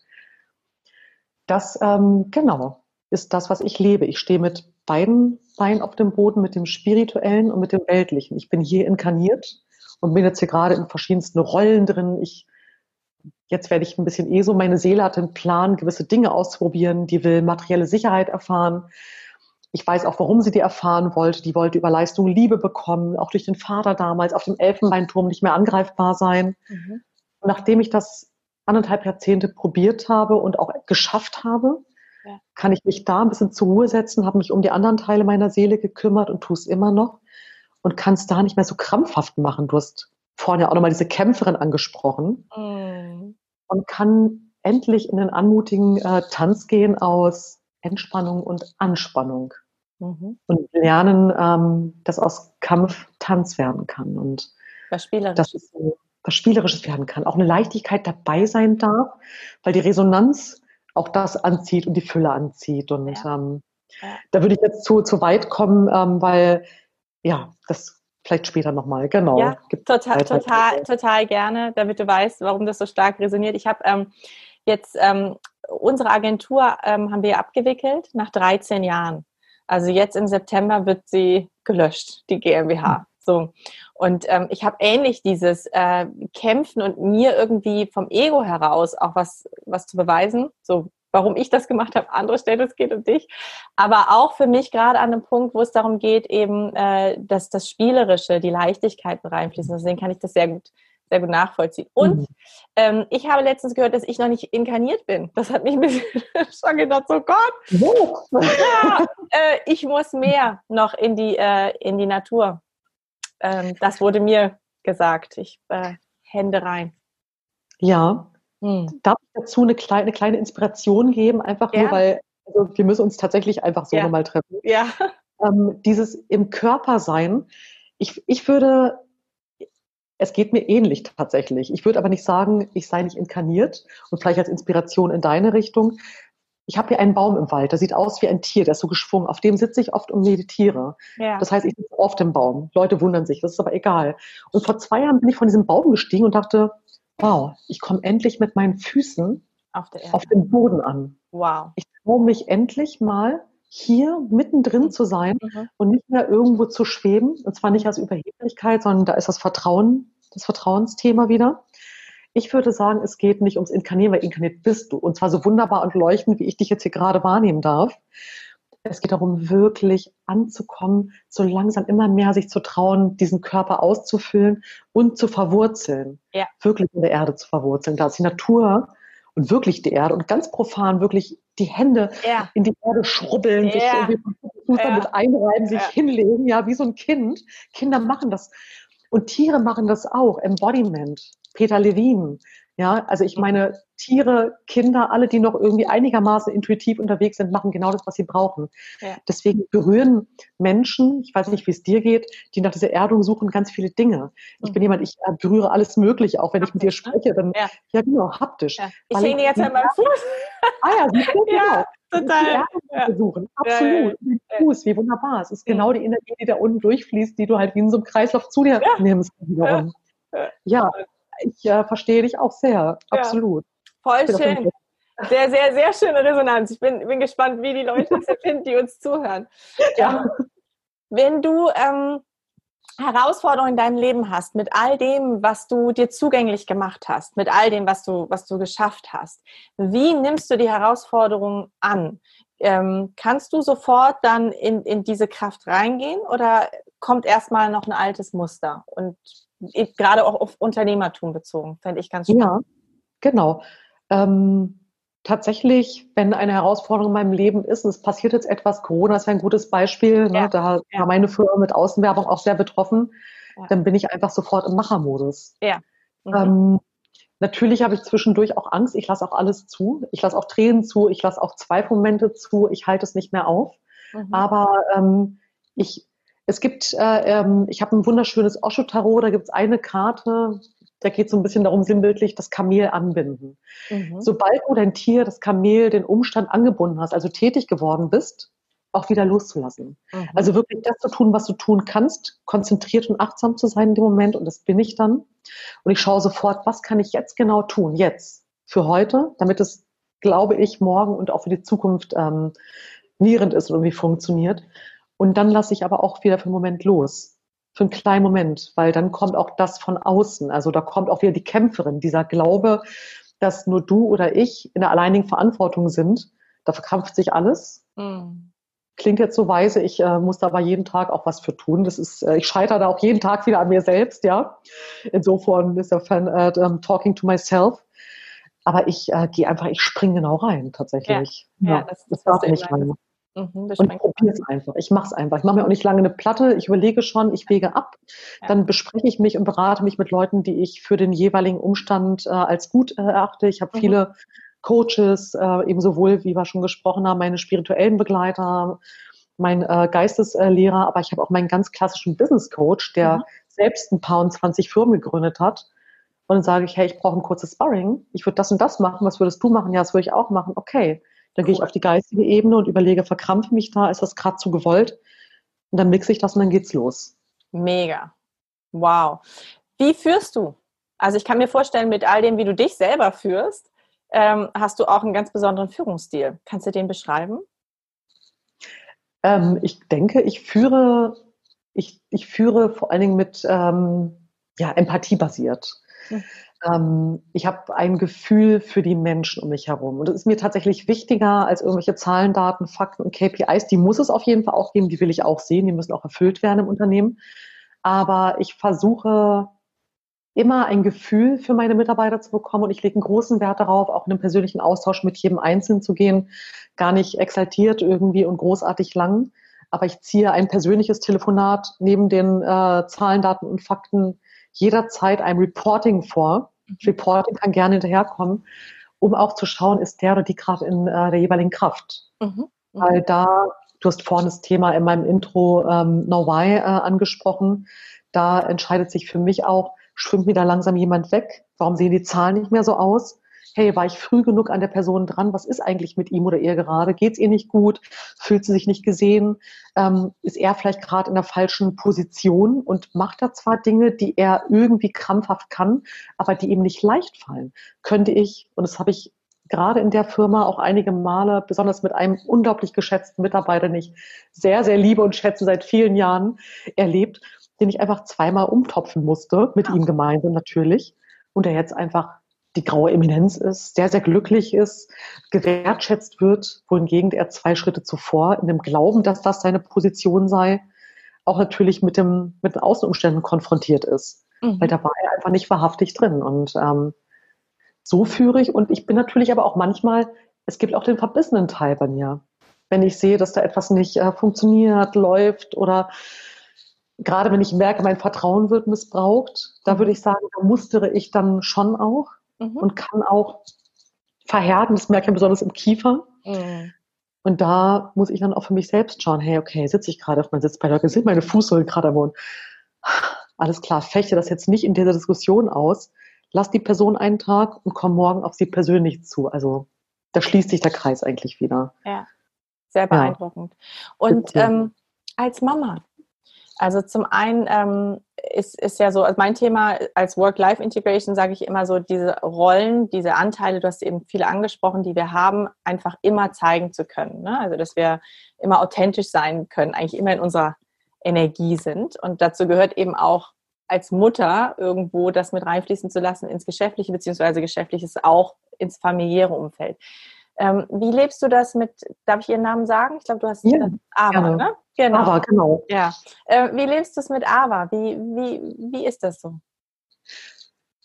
das, ähm, genau, ist das, was ich lebe. Ich stehe mit beiden Beinen auf dem Boden, mit dem Spirituellen und mit dem Weltlichen. Ich bin hier inkarniert und bin jetzt hier gerade in verschiedensten Rollen drin. Ich jetzt werde ich ein bisschen eh so, meine Seele hat den Plan, gewisse Dinge auszuprobieren, die will materielle Sicherheit erfahren. Ich weiß auch, warum sie die erfahren wollte. Die wollte über Leistung Liebe bekommen, auch durch den Vater damals auf dem Elfenbeinturm nicht mehr angreifbar sein. Mhm. Und nachdem ich das anderthalb Jahrzehnte probiert habe und auch geschafft habe, ja. kann ich mich da ein bisschen zur Ruhe setzen, habe mich um die anderen Teile meiner Seele gekümmert und tue es immer noch und kann es da nicht mehr so krampfhaft machen. Du hast vorhin ja auch nochmal diese Kämpferin angesprochen mm. und kann endlich in den anmutigen äh, Tanz gehen aus Entspannung und Anspannung mhm. und lernen, ähm, dass aus Kampf Tanz werden kann und was Spielerisches. Was Spielerisches werden kann. Auch eine Leichtigkeit dabei sein darf, weil die Resonanz auch das anzieht und die Fülle anzieht. Und ja. Ähm, da würde ich jetzt zu, zu weit kommen, ähm, weil ja, das vielleicht später nochmal, genau. Ja, total, total, total gerne, damit du weißt, warum das so stark resoniert. Ich habe ähm, jetzt ähm, unsere Agentur ähm, haben wir abgewickelt nach 13 Jahren. Also jetzt im September wird sie gelöscht, die GmbH. Mhm. So. Und ähm, ich habe ähnlich dieses äh, Kämpfen und mir irgendwie vom Ego heraus auch was, was zu beweisen. So, warum ich das gemacht habe, andere stellen es geht um dich. Aber auch für mich gerade an einem Punkt, wo es darum geht, eben, äh, dass das Spielerische, die Leichtigkeit reinfließen. Deswegen kann ich das sehr gut, sehr gut nachvollziehen. Und mhm. ähm, ich habe letztens gehört, dass ich noch nicht inkarniert bin. Das hat mich ein bisschen schon gedacht, so Gott, ja, äh, ich muss mehr noch in die, äh, in die Natur. Ähm, das wurde mir gesagt. Ich äh, Hände rein. Ja. Hm. Darf ich dazu eine kleine, eine kleine Inspiration geben? Einfach ja. nur, weil also wir müssen uns tatsächlich einfach so ja. nochmal treffen. Ja. Ähm, dieses im Körper sein. Ich, ich würde, es geht mir ähnlich tatsächlich. Ich würde aber nicht sagen, ich sei nicht inkarniert und vielleicht als Inspiration in deine Richtung, ich habe hier einen Baum im Wald, der sieht aus wie ein Tier, der ist so geschwungen. Auf dem sitze ich oft und meditiere. Ja. Das heißt, ich sitze oft im Baum. Leute wundern sich, das ist aber egal. Und vor zwei Jahren bin ich von diesem Baum gestiegen und dachte, wow, ich komme endlich mit meinen Füßen auf, auf den Boden an. Wow. Ich traue mich endlich mal hier mittendrin zu sein mhm. und nicht mehr irgendwo zu schweben. Und zwar nicht als Überheblichkeit, sondern da ist das Vertrauen, das Vertrauensthema wieder. Ich würde sagen, es geht nicht ums Inkarnieren, weil inkarniert bist du. Und zwar so wunderbar und leuchtend, wie ich dich jetzt hier gerade wahrnehmen darf. Es geht darum, wirklich anzukommen, so langsam immer mehr sich zu trauen, diesen Körper auszufüllen und zu verwurzeln. Ja. Wirklich in der Erde zu verwurzeln. Da ist die Natur und wirklich die Erde und ganz profan wirklich die Hände ja. in die Erde schrubbeln, ja. sich irgendwie Fuß ja. damit einreiben, sich hinlegen, ja, wie so ein Kind. Kinder machen das. Und Tiere machen das auch. Embodiment. Peter Levin. Ja, also ich meine, Tiere, Kinder, alle, die noch irgendwie einigermaßen intuitiv unterwegs sind, machen genau das, was sie brauchen. Ja. Deswegen berühren Menschen, ich weiß nicht, wie es dir geht, die nach dieser Erdung suchen, ganz viele Dinge. Ich mhm. bin jemand, ich berühre alles Mögliche, auch wenn haptisch, ich mit dir ne? spreche, dann, ja, ja genau, haptisch. Ja. Ich hänge jetzt an meinem Fuß. Ah ja, siehst du, genau. Total. Ja. Besuchen. Absolut. Ja, ja, Fuß, wie wunderbar. Es ist genau die Energie, die da unten durchfließt, die du halt wie in so einem Kreislauf zu dir nimmst. Wiederum. Ja, ich äh, verstehe dich auch sehr. Absolut. Voll schön. Sehr, sehr, sehr schöne Resonanz. Ich bin, bin gespannt, wie die Leute das finden, die uns zuhören. Ja. Ähm, wenn du ähm, Herausforderungen in deinem Leben hast, mit all dem, was du dir zugänglich gemacht hast, mit all dem, was du, was du geschafft hast, wie nimmst du die Herausforderungen an? Ähm, kannst du sofort dann in, in diese Kraft reingehen oder kommt erstmal noch ein altes Muster? Und gerade auch auf Unternehmertum bezogen, fände ich ganz spannend. Ja, genau. Ähm, tatsächlich, wenn eine Herausforderung in meinem Leben ist, und es passiert jetzt etwas, Corona ist ja ein gutes Beispiel, ne, ja, da ja. war meine Firma mit Außenwerbung auch sehr betroffen, ja. dann bin ich einfach sofort im Machermodus. Ja. Mhm. Ähm, natürlich habe ich zwischendurch auch Angst, ich lasse auch alles zu, ich lasse auch Tränen zu, ich lasse auch Zweifelmomente zu, ich halte es nicht mehr auf. Mhm. Aber ähm, ich, es gibt, äh, ähm, ich habe ein wunderschönes Osho-Tarot, da gibt es eine Karte, da geht es so ein bisschen darum, sinnbildlich das Kamel anbinden. Mhm. Sobald du dein Tier, das Kamel, den Umstand angebunden hast, also tätig geworden bist, auch wieder loszulassen. Mhm. Also wirklich das zu tun, was du tun kannst, konzentriert und achtsam zu sein in dem Moment und das bin ich dann. Und ich schaue sofort, was kann ich jetzt genau tun, jetzt, für heute, damit es, glaube ich, morgen und auch für die Zukunft ähm, nierend ist und irgendwie funktioniert. Und dann lasse ich aber auch wieder für einen Moment los für einen kleinen Moment, weil dann kommt auch das von außen. Also da kommt auch wieder die Kämpferin, dieser Glaube, dass nur du oder ich in der alleinigen Verantwortung sind. Da verkrampft sich alles. Mhm. Klingt jetzt so weise, ich äh, muss da aber jeden Tag auch was für tun. Das ist, äh, ich scheitere da auch jeden Tag wieder an mir selbst, ja. Insofern ist der Fan äh, talking to myself. Aber ich äh, gehe einfach, ich springe genau rein, tatsächlich. Ja, ja, ja das, das, das darf nicht. Mhm, und probiere es einfach. Ich mache es einfach. Ich mache mir auch nicht lange eine Platte. Ich überlege schon, ich wege ab. Ja. Dann bespreche ich mich und berate mich mit Leuten, die ich für den jeweiligen Umstand äh, als gut äh, erachte. Ich habe mhm. viele Coaches, äh, eben sowohl, wie wir schon gesprochen haben, meine spirituellen Begleiter, mein äh, Geisteslehrer, aber ich habe auch meinen ganz klassischen Business Coach, der mhm. selbst ein paar und 20 Firmen gegründet hat. Und dann sage ich, hey, ich brauche ein kurzes Sparring. Ich würde das und das machen. Was würdest du machen? Ja, das würde ich auch machen. Okay dann gehe ich auf die geistige Ebene und überlege, verkrampfe mich da, ist das gerade zu gewollt? Und dann mixe ich das und dann geht's los. Mega. Wow. Wie führst du? Also ich kann mir vorstellen, mit all dem, wie du dich selber führst, ähm, hast du auch einen ganz besonderen Führungsstil. Kannst du den beschreiben? Ähm, ich denke, ich führe, ich, ich führe vor allen Dingen mit ähm, ja, Empathie basiert. Mhm ähm, ich habe ein Gefühl für die Menschen um mich herum. Und das ist mir tatsächlich wichtiger als irgendwelche Zahlen, Daten, Fakten und KPIs. Die muss es auf jeden Fall auch geben, die will ich auch sehen, die müssen auch erfüllt werden im Unternehmen. Aber ich versuche immer ein Gefühl für meine Mitarbeiter zu bekommen und ich lege einen großen Wert darauf, auch in einen persönlichen Austausch mit jedem Einzelnen zu gehen. Gar nicht exaltiert irgendwie und großartig lang, aber ich ziehe ein persönliches Telefonat neben den äh, Zahlen, Daten und Fakten jederzeit ein Reporting vor. Reporting kann gerne hinterherkommen, um auch zu schauen, ist der oder die gerade in äh, der jeweiligen Kraft. Mhm. mhm. Weil da, du hast vorhin das Thema in meinem Intro ähm, Know Why äh, angesprochen, da entscheidet sich für mich auch, schwimmt mir da langsam jemand weg? Warum sehen die Zahlen nicht mehr so aus? Hey, war ich früh genug an der Person dran? Was ist eigentlich mit ihm oder ihr gerade? Geht es ihr nicht gut? Fühlt sie sich nicht gesehen? Ähm, ist er vielleicht gerade in der falschen Position und macht da zwar Dinge, die er irgendwie krampfhaft kann, aber die ihm nicht leicht fallen? Könnte ich, und das habe ich gerade in der Firma auch einige Male, besonders mit einem unglaublich geschätzten Mitarbeiter, den ich sehr, sehr liebe und schätze seit vielen Jahren, erlebt, den ich einfach zweimal umtopfen musste, mit ihm gemeinsam natürlich, und der jetzt einfach die graue Eminenz ist, sehr, sehr glücklich ist, gewertschätzt wird, wohingegen er zwei Schritte zuvor in dem Glauben, dass das seine Position sei, auch natürlich mit, dem, mit den Außenumständen konfrontiert ist. Mhm. Weil da war er einfach nicht wahrhaftig drin. Und ähm, so führe ich. Und ich bin natürlich aber auch manchmal, es gibt auch den verbissenen Teil bei mir. Wenn ich sehe, dass da etwas nicht äh, funktioniert, läuft oder gerade wenn ich merke, mein Vertrauen wird missbraucht, da mhm. würde ich sagen, da mustere ich dann schon auch mhm. und kann auch verhärten. Das merke ich besonders im Kiefer. Mhm. Und da muss ich dann auch für mich selbst schauen, hey, okay, sitze ich gerade auf meinem Sitzbeinhocker, sind meine Fußsohlen gerade am Boden. Alles klar, fechte das jetzt nicht in dieser Diskussion aus. Lass die Person einen Tag und komm morgen auf sie persönlich zu. Also da schließt sich der Kreis eigentlich wieder. Ja, sehr beeindruckend. Ja. Und ähm, als Mama, also zum einen ähm, ist, ist ja so, also mein Thema als Work-Life-Integration sage ich immer so, diese Rollen, diese Anteile, du hast eben viele angesprochen, die wir haben, einfach immer zeigen zu können. Ne? Also dass wir immer authentisch sein können, eigentlich immer in unserer Energie sind. Und dazu gehört eben auch als Mutter irgendwo das mit reinfließen zu lassen ins Geschäftliche, beziehungsweise Geschäftliches auch ins familiäre Umfeld. Ähm, wie lebst du das mit, darf ich Ihren Namen sagen? Ich glaube, du hast ja, Ava, gerne. ne? Genau. Ava, genau. Ja. Äh, wie lebst du es mit Ava? Wie, wie, wie ist das so?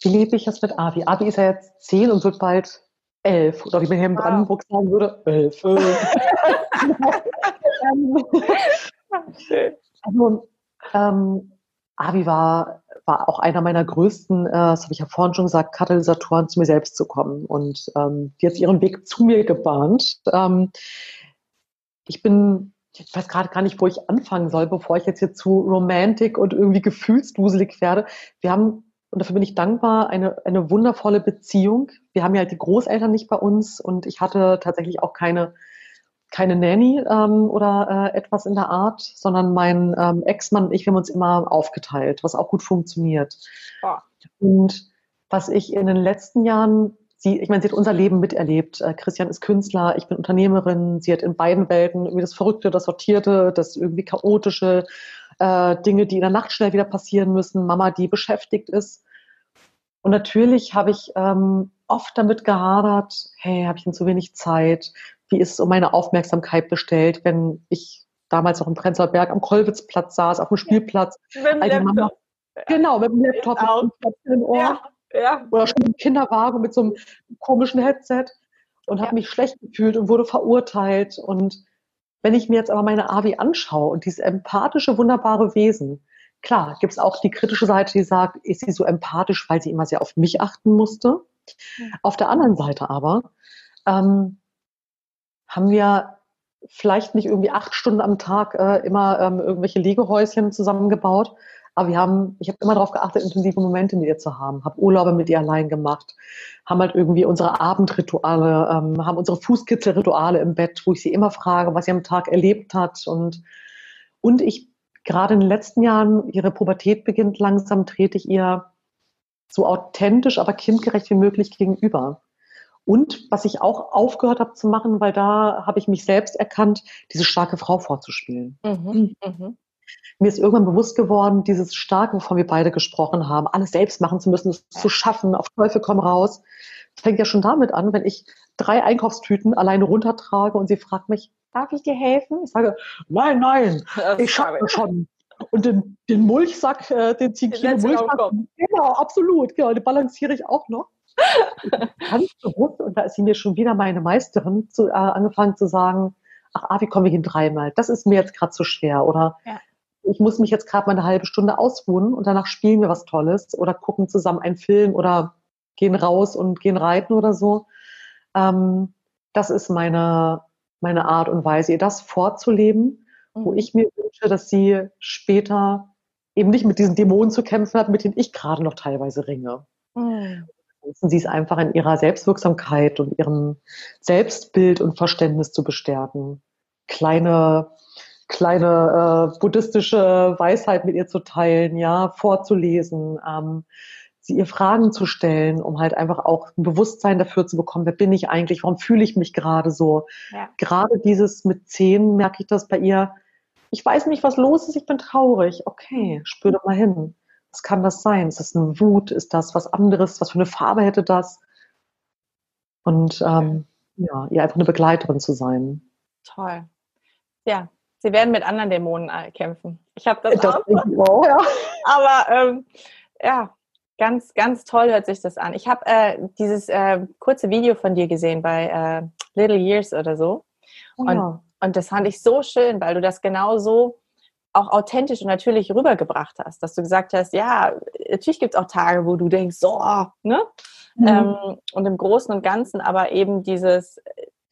Wie lebe ich das mit Avi? Avi ist ja jetzt zehn und wird bald elf. Oder wie man hier in Brandenburg wow. sagen würde, elf. also, ähm, Avi war war auch einer meiner größten, äh, das habe ich ja vorhin schon gesagt, Katalysatoren zu mir selbst zu kommen. Und ähm, die hat ihren Weg zu mir gebahnt. Ähm, ich bin, ich weiß gerade gar nicht, wo ich anfangen soll, bevor ich jetzt hier zu romantic und irgendwie gefühlsduselig werde. Wir haben, und dafür bin ich dankbar, eine, eine wundervolle Beziehung. Wir haben ja halt die Großeltern nicht bei uns und ich hatte tatsächlich auch keine keine Nanny ähm, oder äh, etwas in der Art, sondern mein ähm, Ex-Mann und ich, wir haben uns immer aufgeteilt, was auch gut funktioniert. Ja. Und was ich in den letzten Jahren, sie, ich meine, sie hat unser Leben miterlebt. Äh, Christian ist Künstler, ich bin Unternehmerin. Sie hat in beiden Welten irgendwie das Verrückte, das Sortierte, das irgendwie chaotische, äh, Dinge, die in der Nacht schnell wieder passieren müssen. Mama, die beschäftigt ist. Und natürlich habe ich ähm, oft damit gehadert, hey, habe ich denn zu wenig Zeit? Wie ist es um meine Aufmerksamkeit bestellt, wenn ich damals noch im Prenzlauer Berg am Kolwitzplatz saß, auf dem Spielplatz. Mit dem Laptop. Mama- Genau, mit dem Laptop, mit dem Ohr. Ja, ja. Oder schon im Kinderwagen mit so einem komischen Headset und habe mich schlecht gefühlt und wurde verurteilt. Und wenn ich mir jetzt aber meine Avi anschaue und dieses empathische, wunderbare Wesen, klar, gibt es auch die kritische Seite, die sagt, ist sie so empathisch, weil sie immer sehr auf mich achten musste. Mhm. Auf der anderen Seite aber ähm, haben wir vielleicht nicht irgendwie acht Stunden am Tag äh, immer ähm, irgendwelche Legehäuschen zusammengebaut, aber wir haben, ich habe immer darauf geachtet, intensive Momente mit ihr zu haben, habe Urlaube mit ihr allein gemacht, haben halt irgendwie unsere Abendrituale, ähm, haben unsere Fußkitzelrituale im Bett, wo ich sie immer frage, was sie am Tag erlebt hat und und ich gerade in den letzten Jahren, ihre Pubertät beginnt langsam, trete ich ihr so authentisch, aber kindgerecht wie möglich gegenüber. Und was ich auch aufgehört habe zu machen, weil da habe ich mich selbst erkannt, diese starke Frau vorzuspielen. Mhm. Mhm. Mir ist irgendwann bewusst geworden, dieses Starke, wovon wir beide gesprochen haben, alles selbst machen zu müssen, es zu schaffen, auf Teufel komm raus, fängt ja schon damit an, wenn ich drei Einkaufstüten alleine runtertrage und sie fragt mich, darf ich dir helfen? Ich sage, nein, nein, ich schaffe schon. Und den, den Mulchsack, äh, den 10 Den Kilo Mulchsack, genau, absolut, genau, den balanciere ich auch noch. Ganz bewusst, und da ist sie mir schon wieder meine Meisterin, zu, äh, angefangen zu sagen, ach, ah, wie komme ich hin dreimal? Das ist mir jetzt gerade zu schwer. Oder Ja. ich muss mich jetzt gerade mal eine halbe Stunde ausruhen und danach spielen wir was Tolles oder gucken zusammen einen Film oder gehen raus und gehen reiten oder so. Ähm, das ist meine, meine Art und Weise, ihr das vorzuleben, wo Mhm. ich mir wünsche, dass sie später eben nicht mit diesen Dämonen zu kämpfen hat, mit denen ich gerade noch teilweise ringe. Mhm. Sie ist einfach in ihrer Selbstwirksamkeit und ihrem Selbstbild und Verständnis zu bestärken. Kleine, kleine äh, buddhistische Weisheit mit ihr zu teilen, ja, vorzulesen, ähm, sie ihr Fragen zu stellen, um halt einfach auch ein Bewusstsein dafür zu bekommen, wer bin ich eigentlich, warum fühle ich mich gerade so. Ja. Gerade dieses mit zehn merke ich das bei ihr. Ich weiß nicht, was los ist, ich bin traurig. Okay, spür doch mal hin. Was kann das sein? Ist das eine Wut? Ist das was anderes? Was für eine Farbe hätte das? Und ähm, ja, ihr einfach eine Begleiterin zu sein. Toll. Ja, sie werden mit anderen Dämonen äh, kämpfen. Ich habe das, Das auch. auch, ja. Aber ähm, ja, ganz, ganz toll hört sich das an. Ich habe äh, dieses äh, kurze Video von dir gesehen bei äh, Little Years oder so. ja. Und das fand ich so schön, weil du das genau so auch authentisch und natürlich rübergebracht hast, dass du gesagt hast, ja, natürlich gibt es auch Tage, wo du denkst, so, ne? Mhm. Ähm, und im Großen und Ganzen aber eben dieses,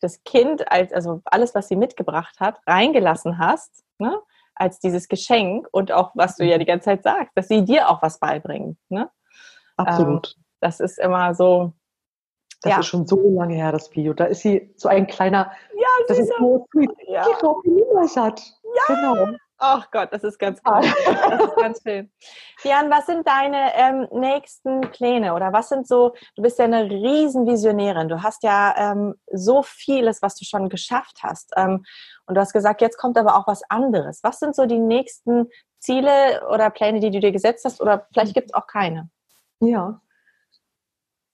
das Kind als, also alles, was sie mitgebracht hat, reingelassen hast, ne? als dieses Geschenk und auch, was du ja die ganze Zeit sagst, dass sie dir auch was beibringen. Ne? Absolut. Das ist immer so, das ja. ist schon so lange her, das Video. Da ist sie so ein kleiner, ja, das ist so ja. Hat. Ja. Genau. Ach Gott, das ist ganz Ah. cool. Das ist ganz schön. Jan, was sind deine ähm, nächsten Pläne oder was sind so, du bist ja eine Riesenvisionärin, du hast ja ähm, so vieles, was du schon geschafft hast ähm, und du hast gesagt, jetzt kommt aber auch was anderes. Was sind so die nächsten Ziele oder Pläne, die du dir gesetzt hast oder vielleicht gibt es auch keine? Ja.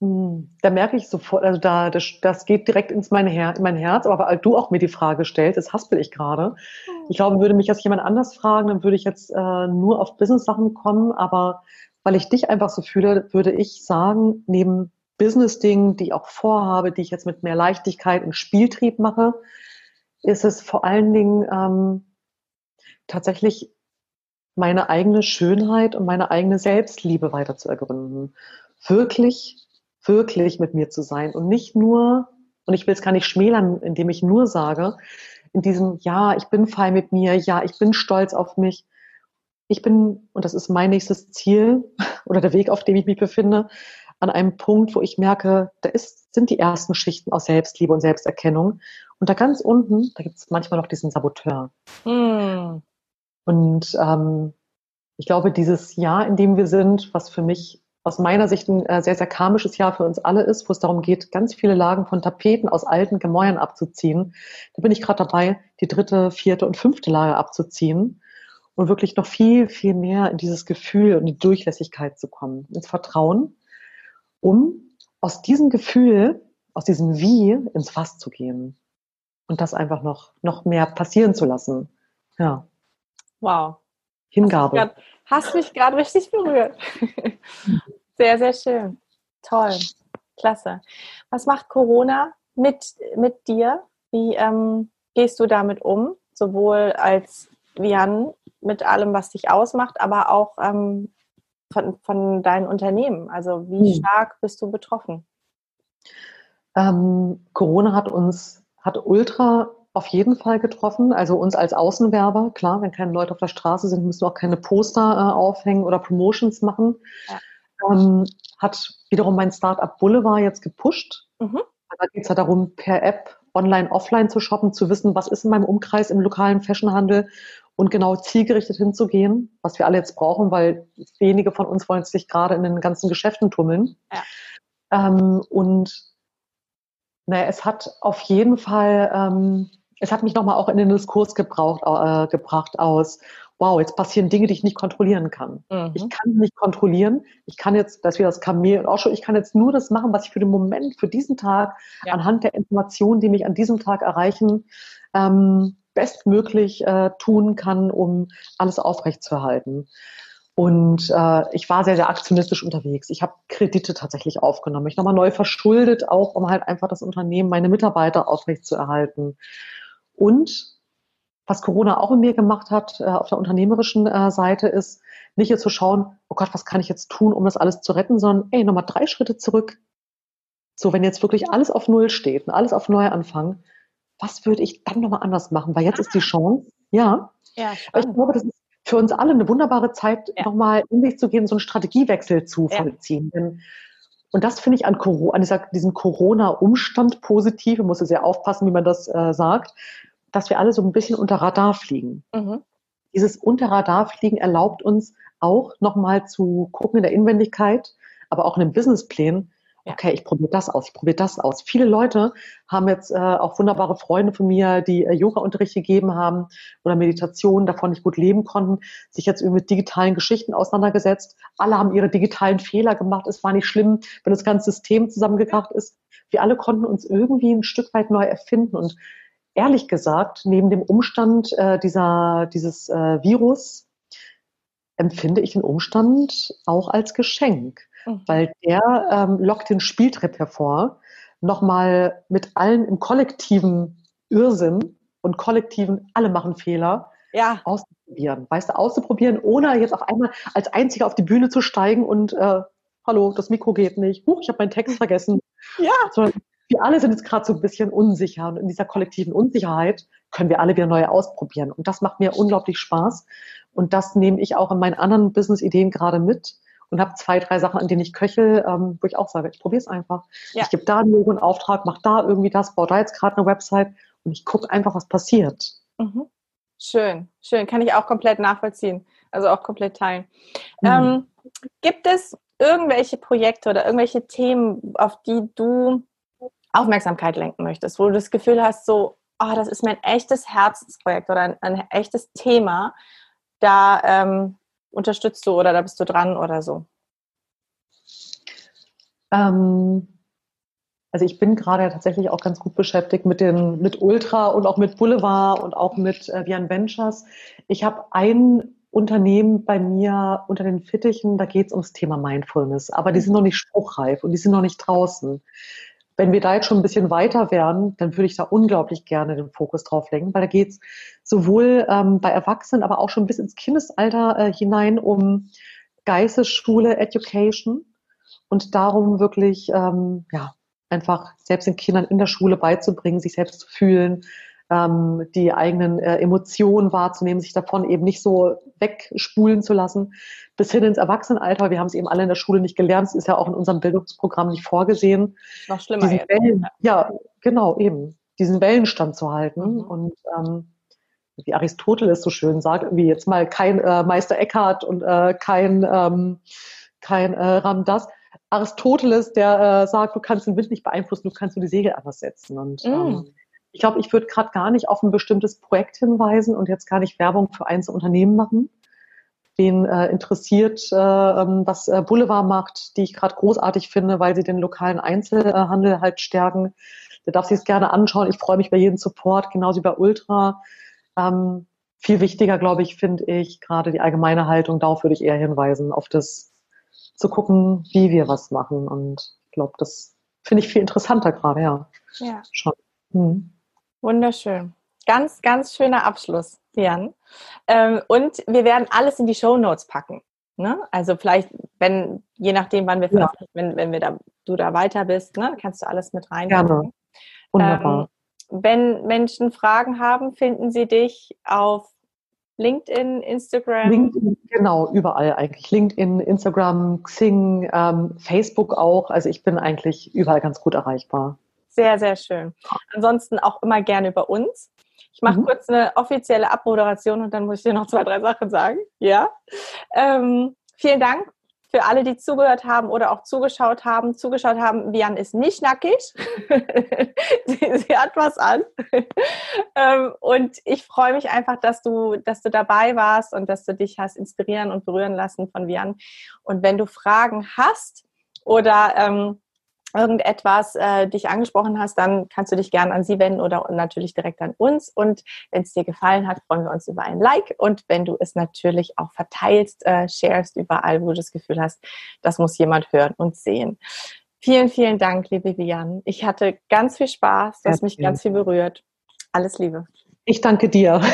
Hm, Da merke ich sofort, also da, das, das geht direkt ins meine Her in mein Herz, aber weil du auch mir die Frage stellst, das haspel ich gerade. Ich glaube, würde mich jetzt jemand anders fragen, dann würde ich jetzt äh, nur auf Business-Sachen kommen, aber weil ich dich einfach so fühle, würde ich sagen, neben Business-Dingen, die ich auch vorhabe, die ich jetzt mit mehr Leichtigkeit und Spieltrieb mache, ist es vor allen Dingen ähm, tatsächlich meine eigene Schönheit und meine eigene Selbstliebe weiter zu ergründen. Wirklich, wirklich mit mir zu sein und nicht nur, und ich will es gar nicht schmälern, indem ich nur sage, in diesem, ja, ich bin fein mit mir, ja, ich bin stolz auf mich. Ich bin, und das ist mein nächstes Ziel oder der Weg, auf dem ich mich befinde, an einem Punkt, wo ich merke, da ist, sind die ersten Schichten aus Selbstliebe und Selbsterkennung. Und da ganz unten, da gibt es manchmal noch diesen Saboteur. Hm. Und ähm, ich glaube, dieses Jahr, in dem wir sind, was für mich aus meiner Sicht ein äh, sehr, sehr karmisches Jahr für uns alle ist, wo es darum geht, ganz viele Lagen von Tapeten aus alten Gemäuern abzuziehen. Da bin ich gerade dabei, die dritte, vierte und fünfte Lage abzuziehen und wirklich noch viel, viel mehr in dieses Gefühl und die Durchlässigkeit zu kommen, ins Vertrauen, um aus diesem Gefühl, aus diesem Wie ins Fass zu gehen und das einfach noch, noch mehr passieren zu lassen. Ja. Wow. Hingabe. Hast mich gerade richtig berührt. Sehr, sehr schön. Toll. Klasse. Was macht Corona mit, mit dir? Wie ähm, gehst du damit um? Sowohl als Vian mit allem, was dich ausmacht, aber auch ähm, von, von deinen Unternehmen. Also wie hm. stark bist du betroffen? Ähm, Corona hat uns, hat ultra auf jeden Fall getroffen. Also uns als Außenwerber, klar, wenn keine Leute auf der Straße sind, müssen wir auch keine Poster äh, aufhängen oder Promotions machen. Ja. Ähm, hat wiederum mein Startup Boulevard jetzt gepusht. Mhm. Da geht es ja darum, per App online, offline zu shoppen, zu wissen, was ist in meinem Umkreis im lokalen Fashionhandel und genau zielgerichtet hinzugehen, was wir alle jetzt brauchen, weil wenige von uns wollen sich gerade in den ganzen Geschäften tummeln. Ja. Ähm, und naja, es hat auf jeden Fall, ähm, es hat mich nochmal auch in den Diskurs gebraucht, äh, gebracht aus, wow, jetzt passieren Dinge, die ich nicht kontrollieren kann. Mhm. Ich kann nicht kontrollieren. Ich kann jetzt, dass wir das Kamel und auch schon, ich kann jetzt nur das machen, was ich für den Moment, für diesen Tag, ja. anhand der Informationen, die mich an diesem Tag erreichen, ähm, bestmöglich äh, tun kann, um alles aufrechtzuerhalten. Und äh, ich war sehr, sehr aktionistisch unterwegs. Ich habe Kredite tatsächlich aufgenommen. Ich nochmal neu verschuldet, auch um halt einfach das Unternehmen, meine Mitarbeiter aufrechtzuerhalten. Und was Corona auch in mir gemacht hat, äh, auf der unternehmerischen äh, Seite, ist nicht jetzt zu schauen, oh Gott, was kann ich jetzt tun, um das alles zu retten, sondern ey, nochmal drei Schritte zurück. So, wenn jetzt wirklich alles auf Null steht und alles auf Neuanfang, was würde ich dann nochmal anders machen? Weil jetzt ist die ah. Chance, ja. ja ich glaube, das ist für uns alle eine wunderbare Zeit, ja. nochmal in sich zu gehen, so einen Strategiewechsel zu ja. vollziehen. Denn, und das finde ich an, Corona, an dieser, diesem Corona-Umstand positiv. Man muss sehr aufpassen, wie man das äh, sagt, dass wir alle so ein bisschen unter Radar fliegen. Mhm. Dieses unter Radar fliegen erlaubt uns auch nochmal zu gucken in der Inwendigkeit, aber auch in den Businessplänen, okay, ich probiere das aus, ich probiere das aus. Viele Leute haben jetzt äh, auch wunderbare Freunde von mir, die äh, Yoga-Unterricht gegeben haben oder Meditation, davon nicht gut leben konnten, sich jetzt mit digitalen Geschichten auseinandergesetzt. Alle haben ihre digitalen Fehler gemacht. Es war nicht schlimm, wenn das ganze System zusammengekracht ist. Wir alle konnten uns irgendwie ein Stück weit neu erfinden und ehrlich gesagt, neben dem Umstand äh, dieser, dieses äh, Virus empfinde ich den Umstand auch als Geschenk mhm. weil der ähm, lockt den Spieltritt hervor, nochmal mit allen im kollektiven Irrsinn und kollektiven, alle machen Fehler, ja. auszuprobieren. Weißt du, auszuprobieren, ohne jetzt auf einmal als Einziger auf die Bühne zu steigen und äh, hallo, das Mikro geht nicht, huch, ich habe meinen Text vergessen. Ja. Sondern wir alle sind jetzt gerade so ein bisschen unsicher und in dieser kollektiven Unsicherheit können wir alle wieder neue ausprobieren. Und das macht mir unglaublich Spaß. Und das nehme ich auch in meinen anderen Business-Ideen gerade mit, und habe zwei, drei Sachen, an denen ich köchel, ähm, wo ich auch sage, ich probiere es einfach. Ja. Ich gebe da einen Auftrag, mache da irgendwie das, baue da jetzt gerade eine Website und ich gucke einfach, was passiert. Mhm. Schön, schön. Kann ich auch komplett nachvollziehen. Also auch komplett teilen. Mhm. Ähm, gibt es irgendwelche Projekte oder irgendwelche Themen, auf die du Aufmerksamkeit lenken möchtest, wo du das Gefühl hast, so, oh, das ist mir ein echtes Herzensprojekt oder ein, ein echtes Thema, da ähm, unterstützt du oder da bist du dran oder so? Ähm, also ich bin gerade tatsächlich auch ganz gut beschäftigt mit den mit Ultra und auch mit Boulevard und auch mit äh, Vian Ventures. Ich habe ein Unternehmen bei mir unter den Fittichen, da geht es ums Thema Mindfulness, aber die sind noch nicht spruchreif und die sind noch nicht draußen. Wenn wir da jetzt schon ein bisschen weiter wären, dann würde ich da unglaublich gerne den Fokus drauf lenken, weil da geht es sowohl ähm, bei Erwachsenen, aber auch schon bis ins Kindesalter äh, hinein um Geistesschule, Education und darum wirklich ähm, ja einfach selbst den Kindern in der Schule beizubringen, sich selbst zu fühlen, ähm, die eigenen äh, Emotionen wahrzunehmen, sich davon eben nicht so wegspulen zu lassen, bis hin ins Erwachsenenalter. Wir haben es eben alle in der Schule nicht gelernt. Es ist ja auch in unserem Bildungsprogramm nicht vorgesehen. Noch schlimmer. Diesen Wellen, ja, genau, eben. Diesen Wellenstand zu halten. Mhm. Und ähm, wie Aristoteles so schön sagt, irgendwie jetzt mal kein äh, Meister Eckhart und äh, kein, ähm, kein äh, Ramdas. Aristoteles, der äh, sagt, du kannst den Wind nicht beeinflussen, du kannst nur die Segel anders setzen. Und mm. ähm, ich glaube, ich würde gerade gar nicht auf ein bestimmtes Projekt hinweisen und jetzt gar nicht Werbung für einzelne Unternehmen machen, wen äh, interessiert, äh, ähm, was äh, Boulevard macht, die ich gerade großartig finde, weil sie den lokalen Einzelhandel halt stärken. Der darf sich es gerne anschauen. Ich freue mich bei jedem Support, genauso wie bei Ultra. Ähm, viel wichtiger, glaube ich, finde ich gerade die allgemeine Haltung. Darauf würde ich eher hinweisen, auf das zu gucken, wie wir was machen. Und ich glaube, das finde ich viel interessanter gerade, ja. Ja. Schon. Hm. Wunderschön. Ganz, ganz schöner Abschluss, Jan. Ähm, und wir werden alles in die Show Notes packen. Ne? Also vielleicht, wenn, je nachdem, wann wir ja. wenn, wenn wir da, du da weiter bist, ne, kannst du alles mit rein. Gerne. Wunderbar. Ähm, wenn Menschen Fragen haben, finden sie dich auf LinkedIn, Instagram? LinkedIn, genau, überall eigentlich. LinkedIn, Instagram, Xing, ähm, Facebook auch. Also ich bin eigentlich überall ganz gut erreichbar. Sehr, sehr schön. Ansonsten auch immer gerne über uns. Ich mache mhm. kurz eine offizielle Abmoderation und dann muss ich dir noch zwei, drei Sachen sagen. Ja. Ähm, vielen Dank für alle, die zugehört haben oder auch zugeschaut haben. Zugeschaut haben, Vian ist nicht nackig. sie, sie, hat was an. ähm, und ich freue mich einfach, dass du, dass du dabei warst und dass du dich hast inspirieren und berühren lassen von Vian. Und wenn du Fragen hast oder ähm, irgendetwas äh, dich angesprochen hast, dann kannst du dich gerne an sie wenden oder natürlich direkt an uns. Und wenn es dir gefallen hat, freuen wir uns über ein Like. Und wenn du es natürlich auch verteilst, äh, sharest überall, wo du das Gefühl hast, das muss jemand hören und sehen. Vielen, vielen Dank, liebe Vivian. Ich hatte ganz viel Spaß. Du hast mich ganz viel berührt. Alles Liebe. Ich danke dir.